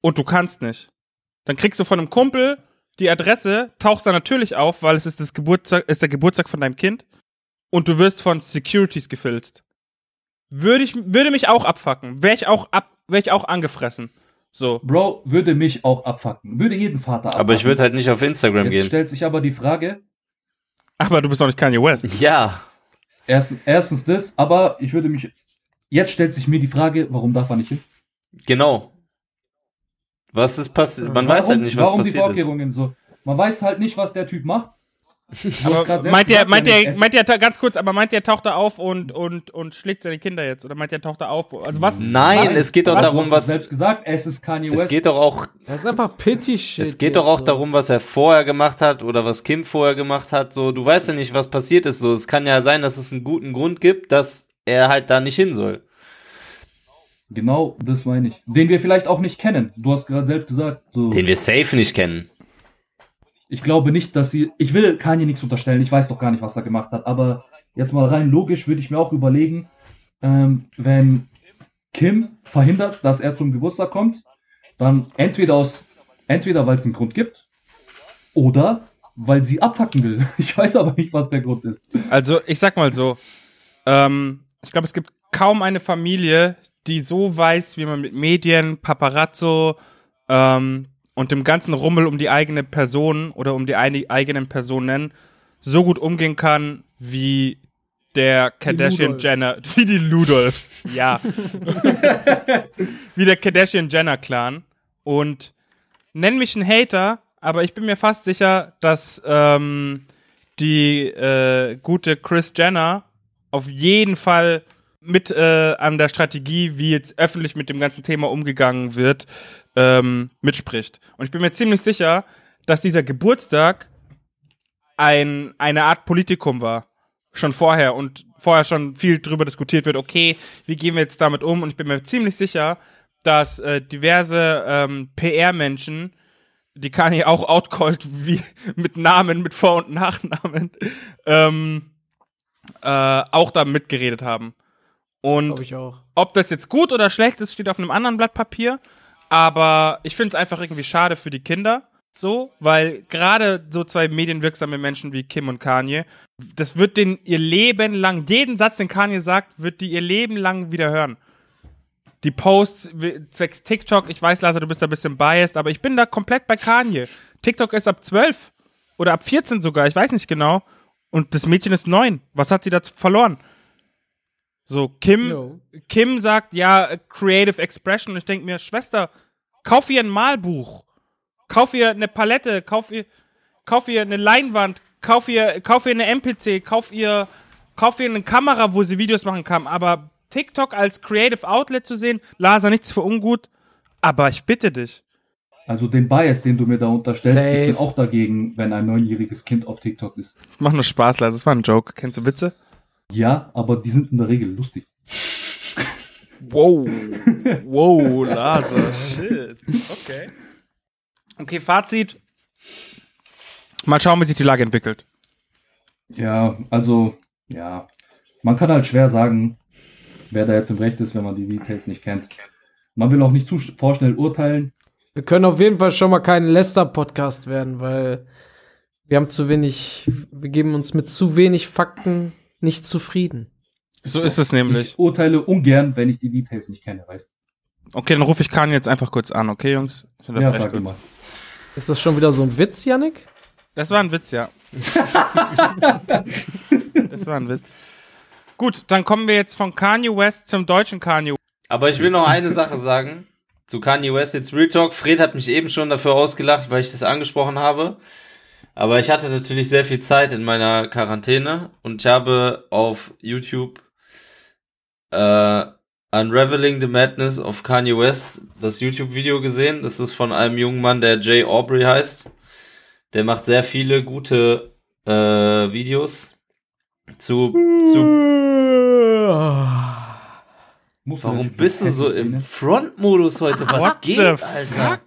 und du kannst nicht. Dann kriegst du von einem Kumpel die Adresse, tauchst da natürlich auf, weil es ist, das Geburtstag, ist der Geburtstag von deinem Kind und du wirst von Securities gefilzt. Würde ich, würde mich auch abfacken. Wäre ich auch ab, wäre ich auch angefressen. So. Bro, würde mich auch abfacken. Würde jeden Vater abfacken. Aber ich würde halt nicht auf Instagram Jetzt gehen. stellt sich aber die Frage, Aber du bist doch nicht Kanye West. Ja. erstens, erstens das, aber ich würde mich, jetzt stellt sich mir die Frage, warum darf er nicht hin? Genau. Was ist passiert? Man warum, weiß halt nicht, was warum die passiert ist. Vorkehrungen so? Man weiß halt nicht, was der Typ macht. Meint der, meint der, es- meint der, ganz kurz, aber meint der taucht er auf und, und, und schlägt seine Kinder jetzt? Oder meint der taucht er auf? Also was? Nein, es geht doch was, darum, was. selbst gesagt, es ist Kanye Es West. geht doch auch. Das ist einfach Pity-Shit. Es geht doch auch so. darum, was er vorher gemacht hat oder was Kim vorher gemacht hat. So, du weißt ja nicht, was passiert ist. So, es kann ja sein, dass es einen guten Grund gibt, dass er halt da nicht hin soll. Genau, das meine ich. Den wir vielleicht auch nicht kennen. Du hast gerade selbst gesagt. So. Den wir safe nicht kennen. Ich glaube nicht, dass sie. Ich will Kanye nichts unterstellen. Ich weiß doch gar nicht, was er gemacht hat. Aber jetzt mal rein logisch würde ich mir auch überlegen, ähm, wenn Kim verhindert, dass er zum Geburtstag kommt, dann entweder aus, entweder weil es einen Grund gibt oder weil sie abfacken will. Ich weiß aber nicht, was der Grund ist. Also, ich sag mal so, ähm, ich glaube, es gibt kaum eine Familie, die so weiß, wie man mit Medien, Paparazzo ähm, und dem ganzen Rummel um die eigene Person oder um die eine, eigenen Personen so gut umgehen kann, wie der Kardashian. Jenner, wie die Ludolfs, ja. wie der Kardashian Jenner Clan. Und nenn mich ein Hater, aber ich bin mir fast sicher, dass ähm, die äh, gute Chris Jenner auf jeden Fall mit äh, an der Strategie, wie jetzt öffentlich mit dem ganzen Thema umgegangen wird, ähm, mitspricht. Und ich bin mir ziemlich sicher, dass dieser Geburtstag ein, eine Art Politikum war. Schon vorher und vorher schon viel drüber diskutiert wird, okay, wie gehen wir jetzt damit um? Und ich bin mir ziemlich sicher, dass äh, diverse ähm, PR-Menschen, die Kanye auch outcallt, wie mit Namen, mit Vor- und Nachnamen, ähm, äh, auch da mitgeredet haben. Und ob das jetzt gut oder schlecht ist, steht auf einem anderen Blatt Papier. Aber ich finde es einfach irgendwie schade für die Kinder. So, weil gerade so zwei medienwirksame Menschen wie Kim und Kanye, das wird den ihr Leben lang, jeden Satz, den Kanye sagt, wird die ihr Leben lang wieder hören. Die Posts zwecks TikTok, ich weiß, Lasa, du bist da ein bisschen biased, aber ich bin da komplett bei Kanye. TikTok ist ab 12 oder ab 14 sogar, ich weiß nicht genau. Und das Mädchen ist neun. Was hat sie da verloren? So, Kim, Jo. Kim sagt, ja, äh, Creative Expression. Und ich denke mir, Schwester, kauf ihr ein Malbuch. Kauf ihr eine Palette. Kauf ihr, kauf ihr eine Leinwand. Kauf ihr, kauf ihr eine MPC. Kauf ihr, kauf ihr eine Kamera, wo sie Videos machen kann. Aber TikTok als Creative Outlet zu sehen, Lasa, nichts für ungut. Aber ich bitte dich. Also den Bias, den du mir da unterstellst, Safe. ich bin auch dagegen, wenn ein neunjähriges Kind auf TikTok ist. Mach nur Spaß, Lasa. Das war ein Joke. Kennst du Witze? Ja, aber die sind in der Regel lustig. Wow. Wow, Lasa. Shit. Okay. Okay, Fazit. Mal schauen, wie sich die Lage entwickelt. Ja, also, ja. Man kann halt schwer sagen, wer da jetzt im Recht ist, wenn man die Details nicht kennt. Man will auch nicht zu sch- vorschnell urteilen. Wir können auf jeden Fall schon mal kein Lester-Podcast werden, weil wir haben zu wenig, wir geben uns mit zu wenig Fakten nicht zufrieden. So ist es nämlich. Ich urteile ungern, wenn ich die Details nicht kenne, weißt Okay, dann rufe ich Kanye jetzt einfach kurz an, okay, Jungs? Ich? Ja, sag kurz. mal. Ist das schon wieder so ein Witz, Yannick? Das war ein Witz, ja. das war ein Witz. Gut, dann kommen wir jetzt von Kanye West zum deutschen Kanye. Aber ich will noch eine Sache sagen. Zu Kanye West jetzt Real Talk. Fred hat mich eben schon dafür ausgelacht, weil ich das angesprochen habe. Aber ich hatte natürlich sehr viel Zeit in meiner Quarantäne und ich habe auf YouTube äh, Unraveling the Madness of Kanye West das YouTube-Video gesehen. Das ist von einem jungen Mann, der Jay Aubrey heißt. Der macht sehr viele gute äh, Videos zu, zu Warum bist du so im nehmen. Front-Modus heute? Was geht, Alter?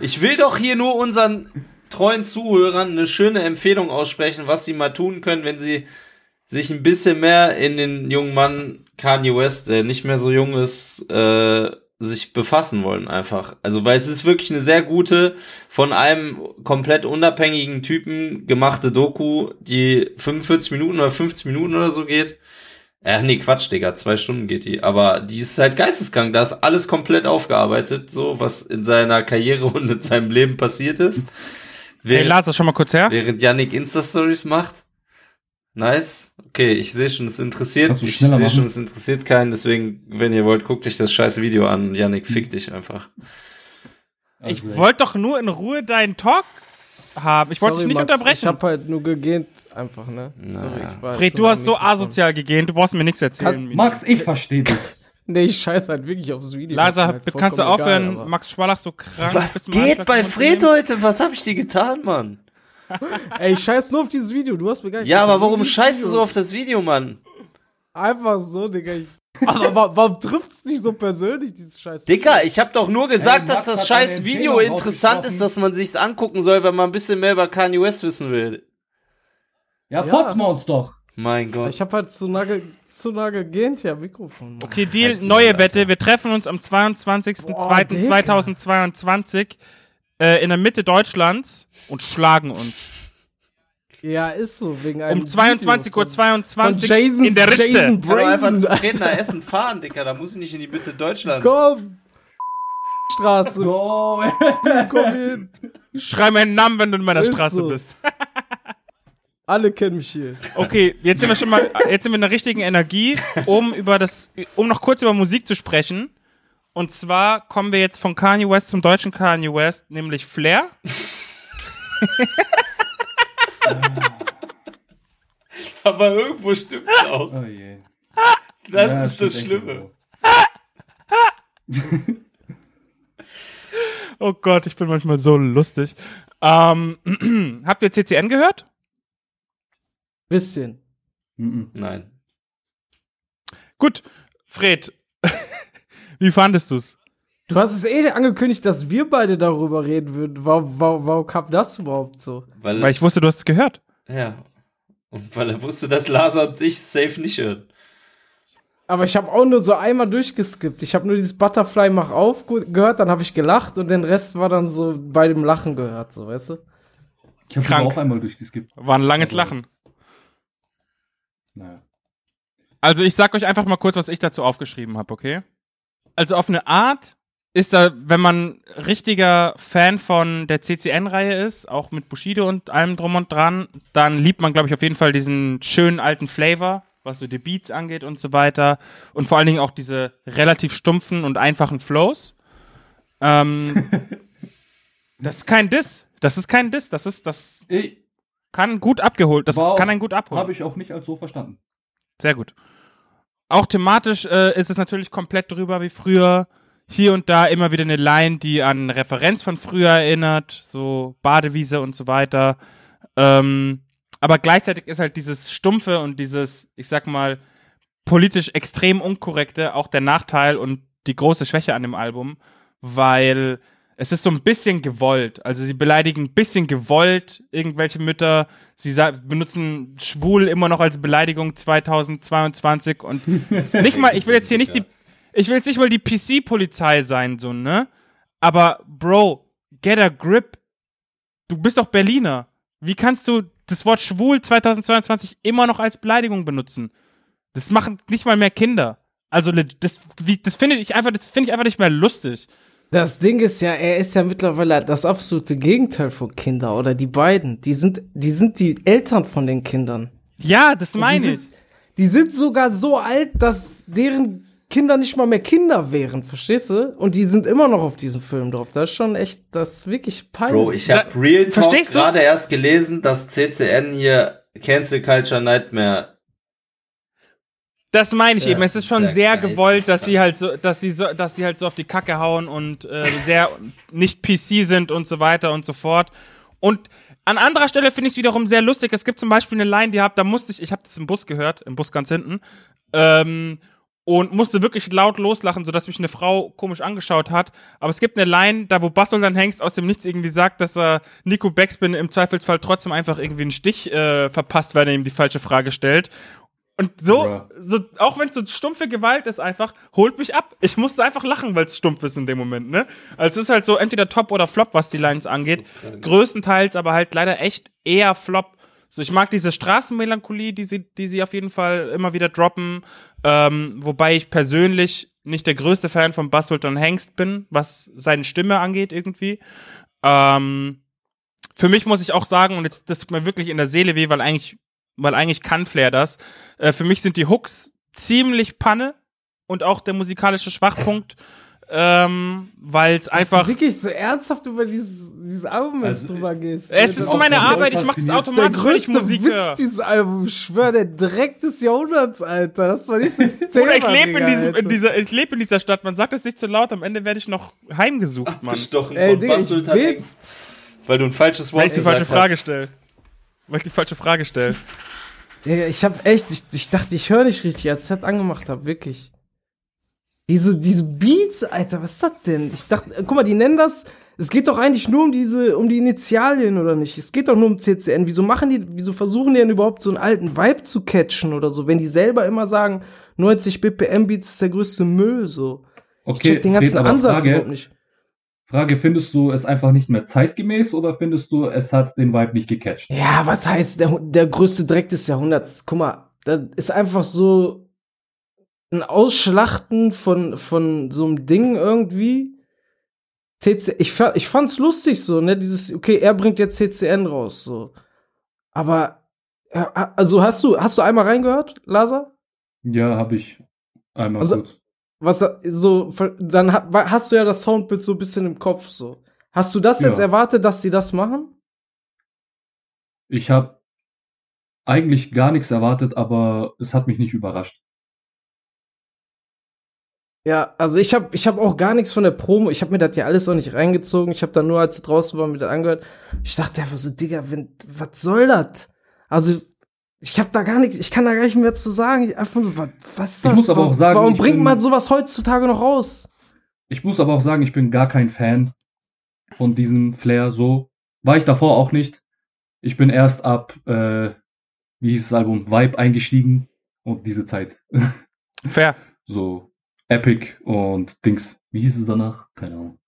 Ich will doch hier nur unseren treuen Zuhörern eine schöne Empfehlung aussprechen, was sie mal tun können, wenn sie sich ein bisschen mehr in den jungen Mann Kanye West, der nicht mehr so jung ist, äh, sich befassen wollen einfach. Also, weil es ist wirklich eine sehr gute, von einem komplett unabhängigen Typen gemachte Doku, die 45 Minuten oder 50 Minuten oder so geht. Ach nee, Quatsch, Digga, zwei Stunden geht die. Aber die ist halt geisteskrank. Da ist alles komplett aufgearbeitet, so was in seiner Karriere und in seinem Leben passiert ist. Hey, Während, Lars, das schon mal kurz her? während Yannick Insta-Stories macht. Nice. Okay, ich sehe schon, es interessiert. Ich sehe schon, es interessiert keinen. Deswegen, wenn ihr wollt, guckt euch das scheiß Video an. Yannick, fick dich einfach. Ich Also, wollte doch nur in Ruhe deinen Talk haben. Ich wollte dich nicht Max, unterbrechen. Ich habe halt nur gegähnt, einfach, ne? Sorry, Naja. ich war Fred, so du hast so asozial gegähnt, du brauchst mir nichts erzählen. Kann- Max, ich verstehe dich. Nee, ich scheiß halt wirklich aufs Video. Mir halt kannst du aufhören, egal, Max Schwalach so krank Was geht bei Fred heute? Was hab ich dir getan, Mann? Ey, ich scheiß nur auf dieses Video, du hast mir gar nicht Ja, aber warum scheißt du Video. so auf das Video, Mann? Einfach so, Digga. Ich Aber wa warum trifft's dich so persönlich, dieses Scheiß? Dicker, ich habe doch nur gesagt, Ey, dass das scheiß Video interessant ist, dass man sich's angucken soll, wenn man ein bisschen mehr über Kanye West wissen will. Ja, Ja. fotzen wir uns doch. Mein Gott. Ich hab halt zu nah, ge zu nah gegähnt hier am Mikrofon. Mann. Okay, Deal, Halt's neue Maul, Wette. Alter. Wir treffen uns am 22.02.2022 äh, in der Mitte Deutschlands und schlagen uns. Ja, ist so, wegen einem Um 22.22 Uhr Von Jason, in der Ritze. Jason doch einfach Brazen, zu Alter. Redner Essen fahren, Dicker. Da muss ich nicht in die Mitte Deutschlands. Komm! Straße, So, komm hin. Schrei meinen Namen, wenn du in meiner Ist Straße so. bist. Alle kennen mich hier. Okay, jetzt sind wir schon mal, jetzt sind wir in der richtigen Energie, um über das, um noch kurz über Musik zu sprechen. Und zwar kommen wir jetzt von Kanye West zum deutschen Kanye West, nämlich Flair. Aber irgendwo stimmt's auch. oh je. Das Ja, ist das stimmt Schlimme. Oh Gott, ich bin manchmal so lustig. Ähm, habt ihr CCN gehört? Bisschen. Mhm. Nein. Gut, Fred, wie fandest du's? Du hast es eh angekündigt, dass wir beide darüber reden würden. Warum, warum, warum kam das überhaupt so? Weil, Weil ich wusste, du hast es gehört. ja. Und weil er wusste, dass Lasa und ich safe nicht hören. Aber ich habe auch nur so einmal durchgeskippt. Ich habe nur dieses Butterfly mach auf ge- gehört, dann habe ich gelacht und den Rest war dann so bei dem Lachen gehört, so, weißt du? Ich habe auch einmal durchgeskippt. War ein langes Also- Lachen. Naja. Also ich sag euch einfach mal kurz, was ich dazu aufgeschrieben habe, okay? Also auf eine Art ist da, wenn man richtiger Fan von der CCN-Reihe ist, auch mit Bushido und allem drum und dran, dann liebt man, glaube ich, auf jeden Fall diesen schönen alten Flavor, was so die Beats angeht und so weiter. Und vor allen Dingen auch diese relativ stumpfen und einfachen Flows. Ähm, das ist kein Diss. Das ist kein Diss. Das ist, das Ich, kann gut abgeholt. Das Wow. kann einen gut abholen. habe ich auch nicht als so verstanden. Sehr gut. Auch thematisch äh, ist es natürlich komplett drüber wie früher. Hier und da immer wieder eine Line, die an Referenz von früher erinnert, so Badewiese und so weiter. Ähm, aber gleichzeitig ist halt dieses Stumpfe und dieses, ich sag mal, politisch extrem unkorrekte auch der Nachteil und die große Schwäche an dem Album, weil es ist so ein bisschen gewollt. Also sie beleidigen ein bisschen gewollt irgendwelche Mütter. Sie benutzen schwul immer noch als Beleidigung 2022 und nicht mal, ich will jetzt hier nicht die, ich will jetzt nicht mal die PC-Polizei sein, so, ne? Aber, Bro, get a grip. Du bist doch Berliner. Wie kannst du das Wort schwul 2022 immer noch als Beleidigung benutzen? Das machen nicht mal mehr Kinder. Also, das, das finde ich einfach, das finde ich einfach nicht mehr lustig. Das Ding ist ja, er ist ja mittlerweile das absolute Gegenteil von Kindern oder die beiden. Die sind, die sind die Eltern von den Kindern. Ja, das meine die ich. sind, die sind sogar so alt, dass deren Kinder nicht mal mehr Kinder wären, verstehst du? Und die sind immer noch auf diesem Film drauf. Das ist schon echt, das ist wirklich peinlich. Bro, ich habe Real Talk Verstehst du? gerade erst gelesen, dass CCN hier Cancel Culture Nightmare. Das meine ich Das eben. Es ist schon sehr gewollt, dass sie halt so, dass sie so, dass sie halt so auf die Kacke hauen und äh, sehr nicht PC sind und so weiter und so fort. Und an anderer Stelle finde ich es wiederum sehr lustig. Es gibt zum Beispiel eine Line, die hab, da musste ich, ich habe das im Bus gehört, im Bus ganz hinten, ähm, und musste wirklich laut loslachen, sodass mich eine Frau komisch angeschaut hat. Aber es gibt eine Line, da wo Bassel dann Hengst aus dem Nichts irgendwie sagt, dass er Nico Backspin im Zweifelsfall trotzdem einfach irgendwie einen Stich äh, verpasst, weil er ihm die falsche Frage stellt. Und so, Bruh. so auch wenn es so stumpfe Gewalt ist, einfach, holt mich ab. Ich musste einfach lachen, weil es stumpf ist in dem Moment, ne? Also es ist halt so entweder Top oder Flop, was die Lines angeht. Größtenteils aber halt leider echt eher Flop. So, ich mag diese Straßenmelancholie, die sie, die sie auf jeden Fall immer wieder droppen. Ähm, wobei ich persönlich nicht der größte Fan von Bass Sultan Hengst bin, was seine Stimme angeht irgendwie. Ähm, für mich muss ich auch sagen, und jetzt, das tut mir wirklich in der Seele weh, weil eigentlich, weil eigentlich kann Flair das. Äh, für mich sind die Hooks ziemlich Panne und auch der musikalische Schwachpunkt, ähm, weil es einfach. du wirklich so ernsthaft über dieses, dieses Album jetzt Also, drüber gehst. Es ist auch meine Arbeit, ich mache das der automatisch, ich größte Musik Witz höre. dieses Albums. Ich schwöre, der Dreck des Jahrhunderts, Alter. Das war dieses Thema. Oder ich lebe in, diesem, in, dieser, ich lebe in dieser Stadt, man sagt es nicht zu laut, am Ende werde ich noch heimgesucht, Mann. Gestochen Ey, von Digga. Weil du ein falsches Wort Weil ich die falsche Frage stelle. Weil ich die falsche Frage stelle. Digga, ich hab echt, ich, ich dachte, ich höre nicht richtig, als ich das angemacht habe, wirklich. Diese, diese Beats, Alter, was ist das denn? Ich dachte, äh, guck mal, die nennen das, es geht doch eigentlich nur um diese, um die Initialien, oder nicht? Es geht doch nur um CCN. Wieso machen die, wieso versuchen die denn überhaupt so einen alten Vibe zu catchen oder so, wenn die selber immer sagen, 90 BPM Beats ist der größte Müll, so. Okay, ich check den ganzen Ansatz Frage, überhaupt nicht. Frage, findest du es einfach nicht mehr zeitgemäß oder findest du, es hat den Vibe nicht gecatcht? Ja, was heißt, der, der größte Dreck des Jahrhunderts? Guck mal, das ist einfach so ein Ausschlachten von, von so einem Ding irgendwie. CC, ich, ich fand's lustig so, ne, dieses, okay, er bringt jetzt CCN raus, so. Aber, ja, also hast du, hast du einmal reingehört, Lasa? Ja, habe ich einmal Also- kurz. Was, so, dann hast du ja das Soundbild so ein bisschen im Kopf, so. Hast du das Ja. jetzt erwartet, dass sie das machen? Ich habe eigentlich gar nichts erwartet, aber es hat mich nicht überrascht. Ja, also ich habe ich hab auch gar nichts von der Promo. Ich habe mir das ja alles noch nicht reingezogen. Ich habe dann nur, als sie draußen war, mir das angehört. Ich dachte einfach so, Digga, wenn, was soll das? Also, ich habe da gar nichts, ich kann da gar nicht mehr zu sagen. Ich Einfach was, was ist Ich das? muss aber warum auch sagen, warum ich bringt bin- man sowas heutzutage noch raus? Ich muss aber auch sagen, ich bin gar kein Fan von diesem Flair so. War ich davor auch nicht. Ich bin erst ab, äh, wie hieß das Album, Vibe eingestiegen und diese Zeit. Fair. so Epic und Dings. Wie hieß es danach? Keine Ahnung.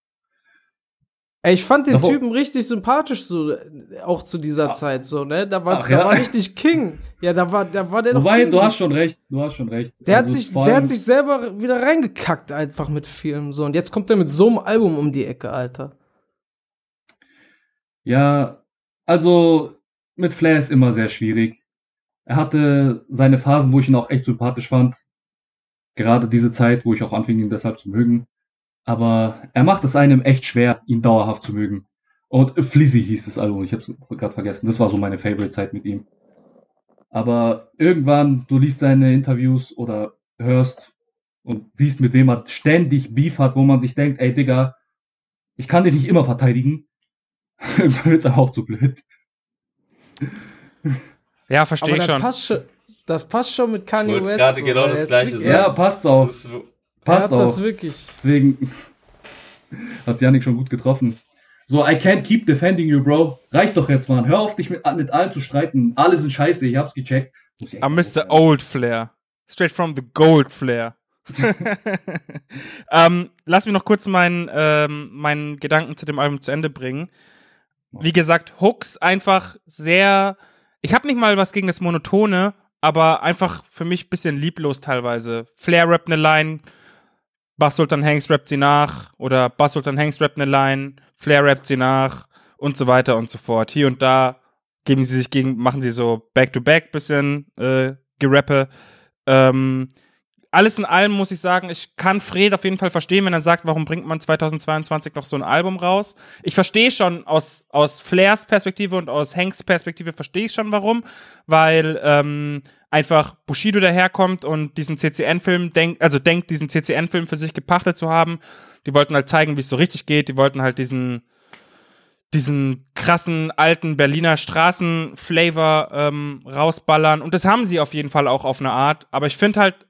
Ey, ich fand den Typen richtig sympathisch, so, auch zu dieser Ah. Zeit, so, ne? Da war, Ach, da ja? war richtig King. Ja, da war, da war der doch Wobei, King. du hast schon recht, du hast schon recht. Der, hat Also sich, vor der hat sich selber wieder reingekackt, einfach mit Filmen, so. Und jetzt kommt er mit so einem Album um die Ecke, Alter. Ja, also mit Flair ist immer sehr schwierig. Er hatte seine Phasen, wo ich ihn auch echt sympathisch fand. Gerade diese Zeit, wo ich auch anfing, ihn deshalb zu mögen. Aber er macht es einem echt schwer, ihn dauerhaft zu mögen. Und Flizzy hieß das Album, ich habe es gerade vergessen. Das war so meine Favorite-Zeit mit ihm. Aber irgendwann, du liest seine Interviews oder hörst und siehst, mit wem er ständig Beef hat, wo man sich denkt, ey Digga, ich kann dich nicht immer verteidigen. Irgendwann wird's aber auch zu blöd. Ja, verstehe ich das schon. passt schon, das passt schon mit Kanye West. gerade so, genau das Gleiche sagen. Ja, passt auch. Das ist so- Er Passt hat das auch. wirklich. Deswegen hat Janik schon gut getroffen. So, I can't keep defending you, bro. Reicht doch jetzt, Mann. Hör auf, dich mit, mit allen zu streiten. Alle sind scheiße, ich hab's gecheckt. I'm Mr. Old Flair. Straight from the Gold Flair. ähm, lass mich noch kurz meinen ähm, meinen Gedanken zu dem Album zu Ende bringen. Wie gesagt, Hooks einfach sehr. Ich habe nicht mal was gegen das Monotone, aber einfach für mich bisschen lieblos teilweise. Flair rappt eine Line, Bass Sultan Hanks rappt sie nach oder Bass Sultan Hanks rappt eine Line, Flair rappt sie nach und so weiter und so fort. Hier und da geben sie sich gegen, machen sie so Back-to-Back bisschen äh, Gerappe. Ähm, alles in allem muss ich sagen, ich kann Fred auf jeden Fall verstehen, wenn er sagt, warum bringt man 2022 noch so ein Album raus. Ich verstehe schon aus, aus Flairs Perspektive und aus Hanks Perspektive verstehe ich schon warum, weil ähm, einfach Bushido daherkommt und diesen CCN-Film denkt, also denkt, diesen CCN-Film für sich gepachtet zu haben. Die wollten halt zeigen, wie es so richtig geht. Die wollten halt diesen diesen krassen alten Berliner Straßenflavor ähm, rausballern. Und das haben sie auf jeden Fall auch auf eine Art. Aber ich finde halt,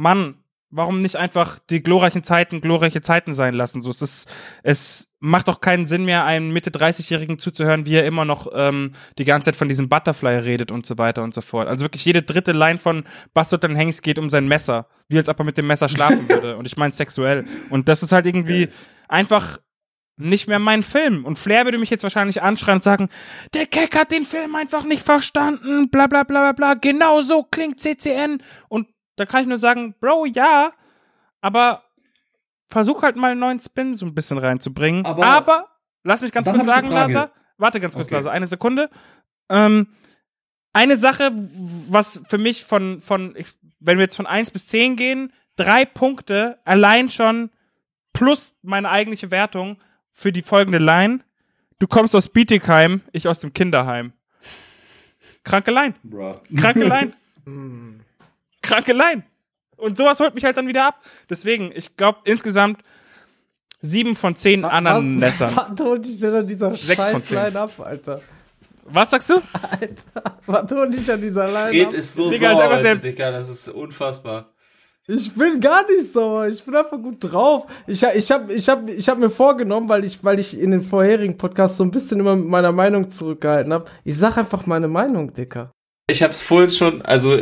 Mann, warum nicht einfach die glorreichen Zeiten glorreiche Zeiten sein lassen? So, es ist, es macht doch keinen Sinn mehr, einem Mitte 30-Jährigen zuzuhören, wie er immer noch ähm, die ganze Zeit von diesem Butterfly redet und so weiter und so fort. Also wirklich jede dritte Line von Bastard und Hanks geht um sein Messer, wie als ob er mit dem Messer schlafen würde. Und ich meine sexuell. Und das ist halt irgendwie einfach nicht mehr mein Film. Und Flair würde mich jetzt wahrscheinlich anschreien und sagen, der Keck hat den Film einfach nicht verstanden, bla bla bla bla bla, genau so klingt CCN. Und da kann ich nur sagen, Bro, ja, aber versuch halt mal einen neuen Spin so ein bisschen reinzubringen. Aber, Aber- lass mich ganz kurz sagen. Lasa. Warte ganz kurz, Okay. Lasa, eine Sekunde. Ähm, eine Sache, was für mich von, von, ich, wenn wir jetzt von 1 bis 10 gehen, drei Punkte allein schon plus meine eigentliche Wertung für die folgende Line. Du kommst aus Bietigheim, ich aus dem Kinderheim. Kranke Line. Bruh. Kranke Line. Kranke Line. Und sowas holt mich halt dann wieder ab. Deswegen, ich glaube insgesamt sieben von zehn Ananässern. Was, was holt dich denn an dieser Sechs von zehn. Scheiß-Line ab, Alter? Was sagst du? Alter, was holt dich an dieser Line Fred ab? ist so Digga, ist sauer heute, der- Digga, das ist unfassbar. Ich bin gar nicht sauer. Ich bin einfach gut drauf. Ich, ha- ich habe ich hab, ich hab mir vorgenommen, weil ich, weil ich in den vorherigen Podcasts so ein bisschen immer mit meiner Meinung zurückgehalten habe. Ich sag einfach meine Meinung, Dicker. Ich hab's vorhin schon, also,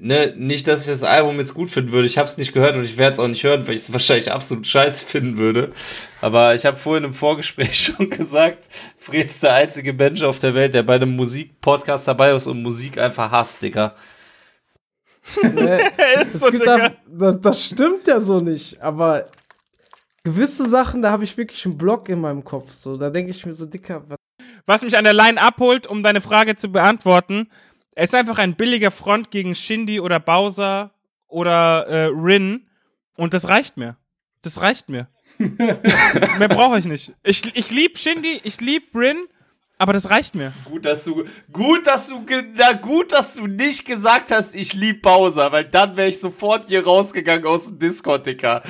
ne, nicht, dass ich das Album jetzt gut finden würde. Ich hab's nicht gehört und ich werde es auch nicht hören, weil ich es wahrscheinlich absolut scheiße finden würde. Aber ich habe vorhin im Vorgespräch schon gesagt, Fred ist der einzige Mensch auf der Welt, der bei einem Musikpodcast dabei ist und Musik einfach hasst, Digga. Ist es so, Digga. das, das stimmt ja so nicht, aber gewisse Sachen, da habe ich wirklich einen Block in meinem Kopf. So, da denke ich mir so, Dicker, was Was mich an der Line abholt, um deine Frage zu beantworten, er ist einfach ein billiger Front gegen Shindy oder Bowser oder äh, Rin und das reicht mir. Das reicht mir. Mehr brauche ich nicht. Ich, ich lieb Shindy, ich lieb Rin, aber das reicht mir. Gut, dass du, gut, dass du, na gut, dass du nicht gesagt hast, ich lieb Bowser, weil dann wäre ich sofort hier rausgegangen aus dem Discord, Digga.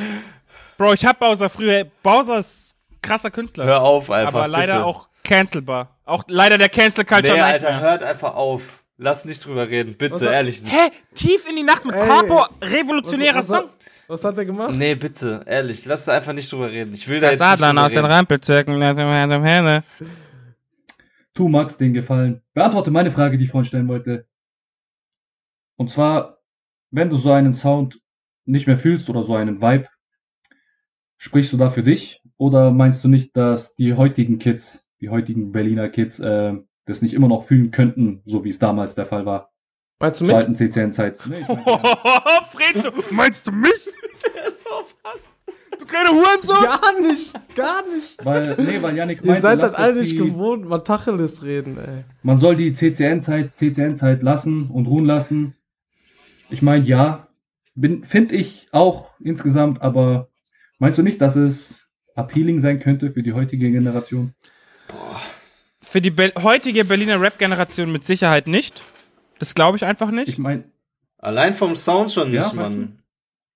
Bro, ich hab Bowser früher. Bowser ist krasser Künstler. Hör auf einfach. aber leider bitte. auch cancelbar. Auch leider der Cancel Culture Nee. Alter, hört einfach auf. Lass nicht drüber reden, bitte, hat- ehrlich nicht. Hä? Tief in die Nacht mit. Corpo, revolutionärer was, was, Song. was hat er gemacht? Nee, bitte, ehrlich, lass da einfach nicht drüber reden. Ich will da Das jetzt nicht Adlern drüber aus den im Hände. Tu Max den Gefallen. Beantworte meine Frage, die ich vorhin stellen wollte. Und zwar, wenn du so einen Sound nicht mehr fühlst oder so einen Vibe, sprichst du da für dich? Oder meinst du nicht, dass die heutigen Kids, die heutigen Berliner Kids, äh, das nicht immer noch fühlen könnten, so wie es damals der Fall war? Meinst du mich? alten CCN-Zeit. Nee, ich mein, ja. Fred, so, meinst du mich? Du kleine Hurensohn? Gar nicht, gar nicht. weil, nee, weil Janik Ihr meinte, seid lass das alle nicht die- gewohnt, mal Tacheles reden, ey. Man soll die CCN-Zeit, CCN-Zeit lassen und ruhen lassen. Ich meine, ja, bin, finde ich auch insgesamt, aber meinst du nicht, dass es appealing sein könnte für die heutige Generation? Für die Be heutige Berliner Rap-Generation mit Sicherheit nicht. Das glaube ich einfach nicht. Ich meine, Allein vom Sound schon Ja, nicht, meinst Mann.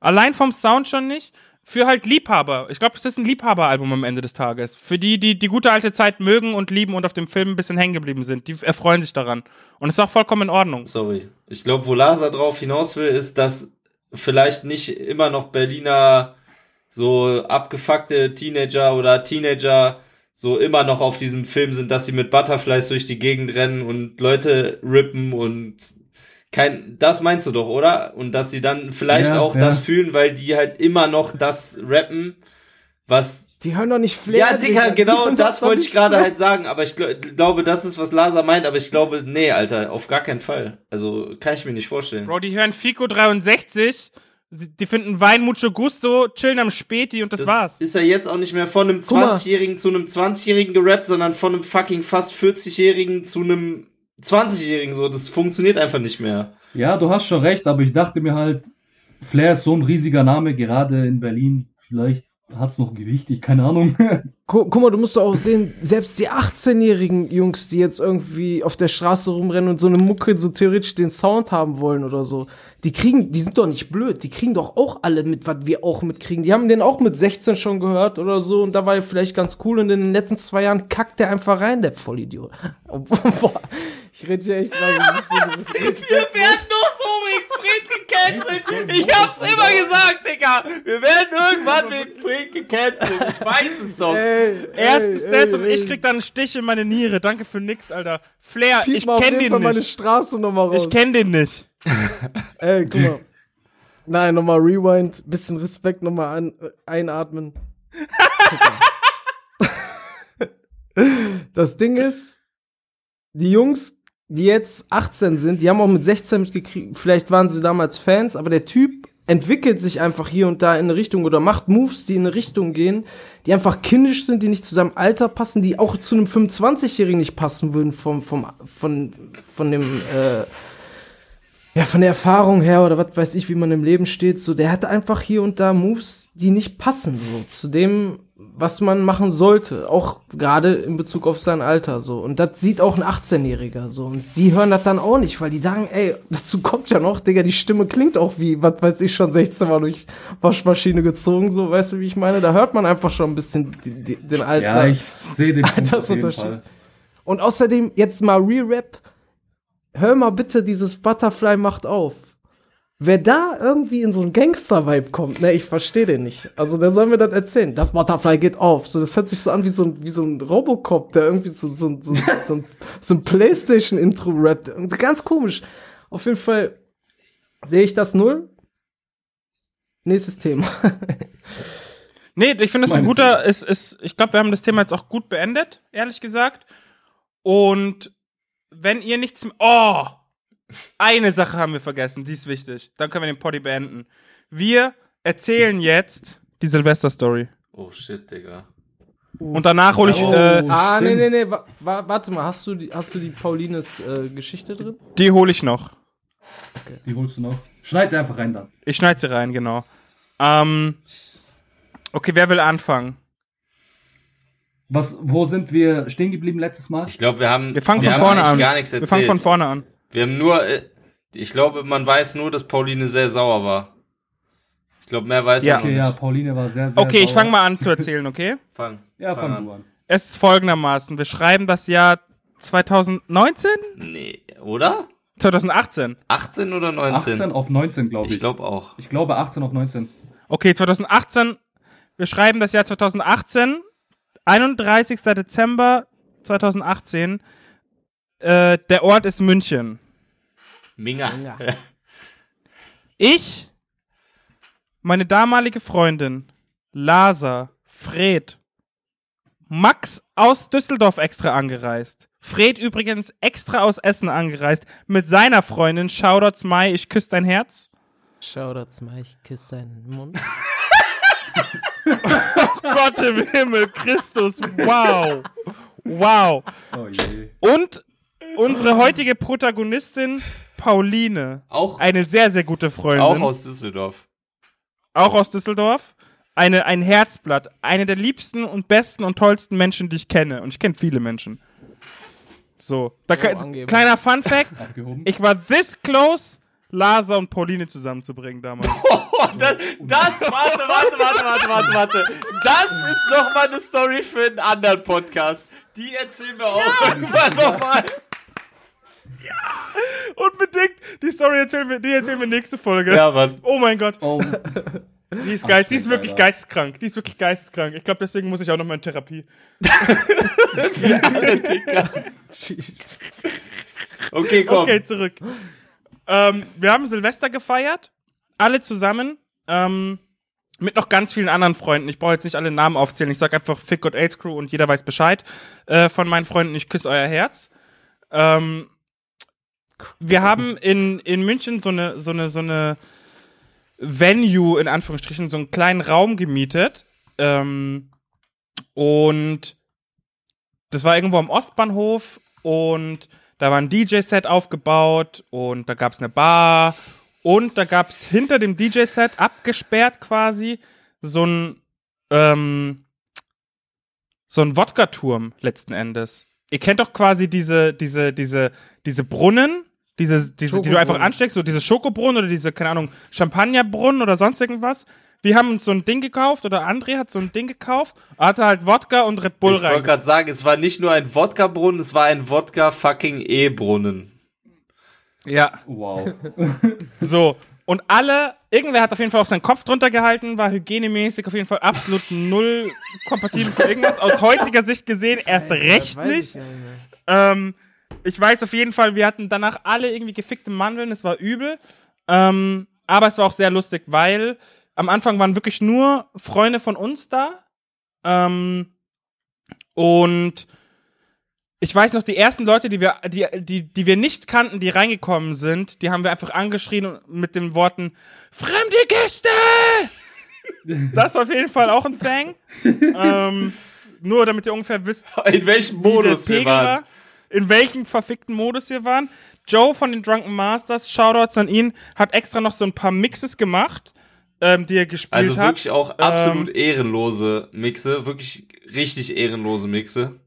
Allein vom Sound schon nicht. Für halt Liebhaber. Ich glaube, es ist ein Liebhaberalbum am Ende des Tages. Für die, die die gute alte Zeit mögen und lieben und auf dem Film ein bisschen hängen geblieben sind. Die erfreuen sich daran. Und es ist auch vollkommen in Ordnung. Sorry. Ich glaube, wo Lasa drauf hinaus will, ist, dass vielleicht nicht immer noch Berliner so abgefuckte Teenager oder Teenager so immer noch auf diesem Film sind, dass sie mit Butterflies durch die Gegend rennen und Leute rippen und kein, das meinst du doch, oder? Und dass sie dann vielleicht Ja, auch ja. das fühlen, weil die halt immer noch das rappen, was Die hören doch nicht Flair. ja, Digga, genau das wollte ich gerade halt sagen, aber ich gl glaube, das ist, was Lasa meint, aber ich glaube, nee, Alter, auf gar keinen Fall. Also, kann ich mir nicht vorstellen. Bro, die hören Fico 63. Die finden Wein Mucho Gusto, chillen am Späti und das, war's. Ist ja jetzt auch nicht mehr von einem Guck mal. 20-Jährigen zu einem 20-Jährigen gerappt, sondern von einem fucking fast 40-Jährigen zu einem 20-Jährigen so. Das funktioniert einfach nicht mehr. ja, du hast schon recht, aber ich dachte mir halt, Flair ist so ein riesiger Name, gerade in Berlin. Vielleicht hat es noch Gewicht, ich keine Ahnung. Gu guck mal, du musst doch auch sehen, selbst die 18-jährigen Jungs, die jetzt irgendwie auf der Straße rumrennen und so eine Mucke so theoretisch den Sound haben wollen oder so, die kriegen, die sind doch nicht blöd, die kriegen doch auch alle mit, was wir auch mitkriegen. Die haben den auch mit 16 schon gehört oder so und da war er vielleicht ganz cool und in den letzten zwei Jahren kackt der einfach rein, der Vollidiot. Boah, ich rede hier echt mal Respekt. werden noch so wegen Fred gecancelt. Ich hab's immer gesagt, Digga. Wir werden irgendwann wegen Fred gecancelt. Ich weiß es doch. Ey, Erstens ey, das ey, und ey. ich krieg dann einen Stich in meine Niere. Danke für nix, Alter. Flair, Piep ich mal auf kenn jeden den Fall meine nicht. Straße nochmal raus. Ich kenn den nicht. Ey, guck mal. Nein, nochmal Rewind, bisschen Respekt nochmal an, einatmen. Das Ding ist, die Jungs, die jetzt 18 sind, die haben auch mit 16 mitgekriegt, vielleicht waren sie damals Fans, aber der Typ entwickelt sich einfach hier und da in eine Richtung oder macht Moves, die in eine Richtung gehen, die einfach kindisch sind, die nicht zu seinem Alter passen, die auch zu einem 25-Jährigen nicht passen würden vom, vom, von, von dem, äh, ja, von der Erfahrung her oder was weiß ich, wie man im Leben steht, so, der hat einfach hier und da Moves, die nicht passen, so, zu dem, was man machen sollte. Auch gerade in Bezug auf sein Alter, so. Und das sieht auch ein 18-Jähriger, so. Und die hören das dann auch nicht, weil die sagen, ey, dazu kommt ja noch, Digga, die Stimme klingt auch wie, was weiß ich, schon 16 Mal durch Waschmaschine gezogen, so, weißt du, wie ich meine? Da hört man einfach schon ein bisschen die, die, den Alter. ja, ich sehe den Altersunterschied. Und außerdem jetzt mal Re-Rap. Hör mal bitte dieses Butterfly macht auf. Wer da irgendwie in so einen Gangster-Vibe kommt, ne, ich verstehe den nicht. Also der soll mir das erzählen. Das Butterfly geht auf. So, das hört sich so an wie so ein, wie so ein Robocop, der irgendwie so, so, so, so, ein, so ein Playstation-Intro rappt. Ganz komisch. Auf jeden Fall sehe ich das null. Nächstes Thema. Nee, ich finde es ein guter, ist, ist, ich glaube, wir haben das Thema jetzt auch gut beendet, ehrlich gesagt. Und wenn ihr nichts mehr, oh, eine Sache haben wir vergessen, die ist wichtig. Dann können wir den Poddy beenden. Wir erzählen jetzt die Silvester-Story. Oh shit, Digga. Und danach hole ich, Oh. äh, ah, nee, nee, nee, wa wa warte mal, hast du die, hast du die Paulines äh, Geschichte drin? die hole ich noch. Die holst du noch. Schneid sie einfach rein dann. Ich schneide sie rein, genau. Ähm, okay, wer will anfangen? Was, wo sind wir stehen geblieben letztes Mal? Ich glaube, wir haben, Wir fangen von haben vorne an. gar nichts Wir erzählt. fangen von vorne an. Wir haben nur, äh, ich glaube, man weiß nur, dass Pauline sehr sauer war. Ich glaube, mehr weiß Ja. man Okay, nicht. ja, Pauline war sehr, sehr Okay, ich sauer. fange mal an zu erzählen, okay? Fang. Ja, fang fang du an. Es ist folgendermaßen. Wir schreiben das Jahr 2019? Nee, oder? 2018. 18 oder 19? 18 auf 19, glaube ich. ich glaube auch. Ich glaube 18 auf 19. Okay, 2018. Wir schreiben das Jahr 2018. 31. Dezember 2018. Äh, der Ort ist München. Minga. Ich, meine damalige Freundin, Lasa, Fred, Max aus Düsseldorf extra angereist. Fred übrigens extra aus Essen angereist. Mit seiner Freundin, Shoutouts Mai, ich küsse dein Herz. Shoutouts, mal, ich küsse deinen Mund. Gott im Himmel, Christus, wow. Wow. Oh je. Und unsere heutige Protagonistin, Pauline. Auch, Eine sehr, sehr gute Freundin. auch aus Düsseldorf. auch aus Düsseldorf. Eine, ein Herzblatt. Eine der liebsten und besten und tollsten Menschen, die ich kenne. Und ich kenne viele Menschen. So. Da, Oh, kleiner Fun Fact. Ich war this close, Lasa und Pauline zusammenzubringen damals. Oh, das, das, warte, warte, warte, warte, warte, warte. Das ist noch mal eine Story für einen anderen Podcast. Die erzählen wir auch irgendwann nochmal. Unbedingt. Die Story erzählen wir, die erzählen wir nächste Folge. Ja, Mann. Oh mein Gott. Oh, Die ist, geist, die ist wirklich Alter. geisteskrank. Die ist wirklich geisteskrank. Ich glaube, deswegen muss ich auch noch mal in Therapie. Okay, komm. Okay, zurück. Ähm, wir haben Silvester gefeiert, alle zusammen, ähm, mit noch ganz vielen anderen Freunden. Ich brauche jetzt nicht alle Namen aufzählen. Ich sag einfach Fick God AIDS Crew und jeder weiß Bescheid äh, von meinen Freunden. Ich küsse euer Herz. Ähm, wir haben in, in München so eine, so eine, so eine Venue, in Anführungsstrichen, so einen kleinen Raum gemietet. Ähm, und das war irgendwo am Ostbahnhof und da war ein DJ-Set aufgebaut und da gab's eine Bar und da gab's hinter dem DJ-Set abgesperrt quasi so ein ähm, so ein Wodka-Turm letzten Endes. Ihr kennt doch quasi diese diese diese diese Brunnen, diese diese die du einfach ansteckst, so diese Schokobrunnen oder diese keine Ahnung Champagnerbrunnen oder sonst irgendwas. Wir haben uns so ein Ding gekauft oder André hat so ein Ding gekauft, hatte halt Wodka und Red Bull Ich wollte rein. gerade sagen, es war nicht nur ein Wodka-Brunnen, es war ein Wodka-fucking-E-Brunnen. Ja. wow. So. Und alle, irgendwer hat auf jeden Fall auch seinen Kopf drunter gehalten, war hygienemäßig auf jeden Fall absolut null kompatibel für irgendwas. Aus heutiger Sicht gesehen erst recht Das weiß nicht. Ich, ja nicht mehr. Ähm, ich weiß auf jeden Fall, wir hatten danach alle irgendwie gefickte Mandeln, es war übel. Ähm, aber es war auch sehr lustig, weil am Anfang waren wirklich nur Freunde von uns da. Ähm, und ich weiß noch, die ersten Leute, die wir, die, die, die wir nicht kannten, die reingekommen sind, die haben wir einfach angeschrien mit den Worten Fremde Gäste! das ist auf jeden Fall auch ein Thing. ähm, nur damit ihr ungefähr wisst, In welchem Modus wir waren. war, in welchem verfickten Modus wir waren. Joe von den Drunken Masters, Shoutouts an ihn, hat extra noch so ein paar Mixes gemacht, ähm, die er gespielt Also hat. wirklich auch absolut ehrenlose Mixe, wirklich richtig ehrenlose Mixe.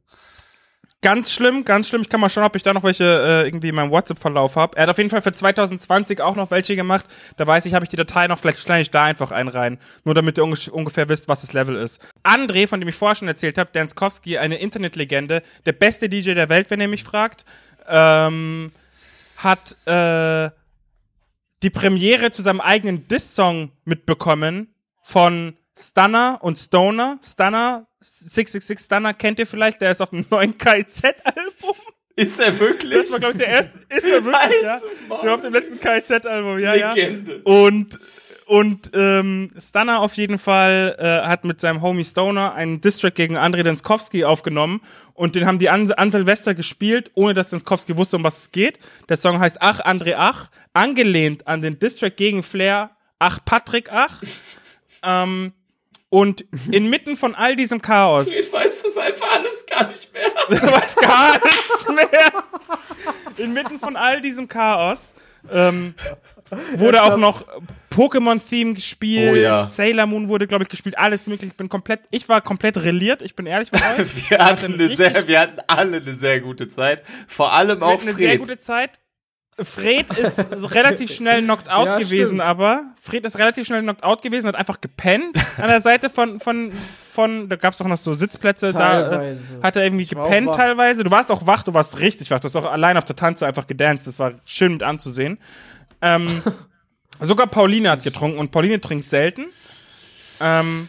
Ganz schlimm, ganz schlimm. Ich kann mal schauen, ob ich da noch welche äh, irgendwie in meinem WhatsApp-Verlauf habe. Er hat auf jeden Fall für 2020 auch noch welche gemacht. Da weiß ich, habe ich die Datei noch, vielleicht schneide ich da einfach einen rein. Nur damit ihr unge ungefähr wisst, was das Level ist. André, von dem ich vorher schon erzählt habe, Danskowski, eine Internetlegende, der beste DJ der Welt, wenn ihr mich fragt, ähm, hat äh, die Premiere zu seinem eigenen Diss-Song mitbekommen von Stunner und Stoner. Stunner, 666 Stunner kennt ihr vielleicht, der ist auf dem neuen KIZ-Album. Ist er wirklich? Das war, glaube ich, der erste. Ist er wirklich, ja? Der auf dem letzten KIZ-Album, ja, ja. Legende. Und, und ähm, Stunner auf jeden Fall äh, hat mit seinem Homie Stoner einen Distrack gegen Andrei Denskowski aufgenommen und den haben die an, an Silvester gespielt, ohne dass Denskowski wusste, um was es geht. Der Song heißt Ach, André Ach, angelehnt an den Distrack gegen Flair Ach, Patrick Ach. ähm, und inmitten von all diesem Chaos Ich weiß das einfach alles gar nicht mehr. Du weißt gar nichts mehr. Inmitten von all diesem Chaos ähm, wurde auch noch Pokémon-Theme gespielt, Oh ja. Sailor Moon wurde, glaube ich, gespielt, alles möglich. Ich bin komplett, ich war komplett reliert, ich bin ehrlich mit euch. Wir hatten, eine sehr, wir hatten alle eine sehr gute Zeit. Vor allem Wir auch hatten eine sehr Fred. gute Zeit. Fred ist relativ schnell knocked out Ja, gewesen, stimmt. aber Fred ist relativ schnell knocked out gewesen, hat einfach gepennt an der Seite von, von, von, da gab's doch noch so Sitzplätze, da äh, Teilweise. hat er irgendwie gepennt teilweise. Du warst auch wach, du warst richtig wach. Du hast auch allein auf der Tanze einfach gedanced. Das war schön mit anzusehen. Ähm, sogar Pauline hat getrunken und Pauline trinkt selten. Ähm,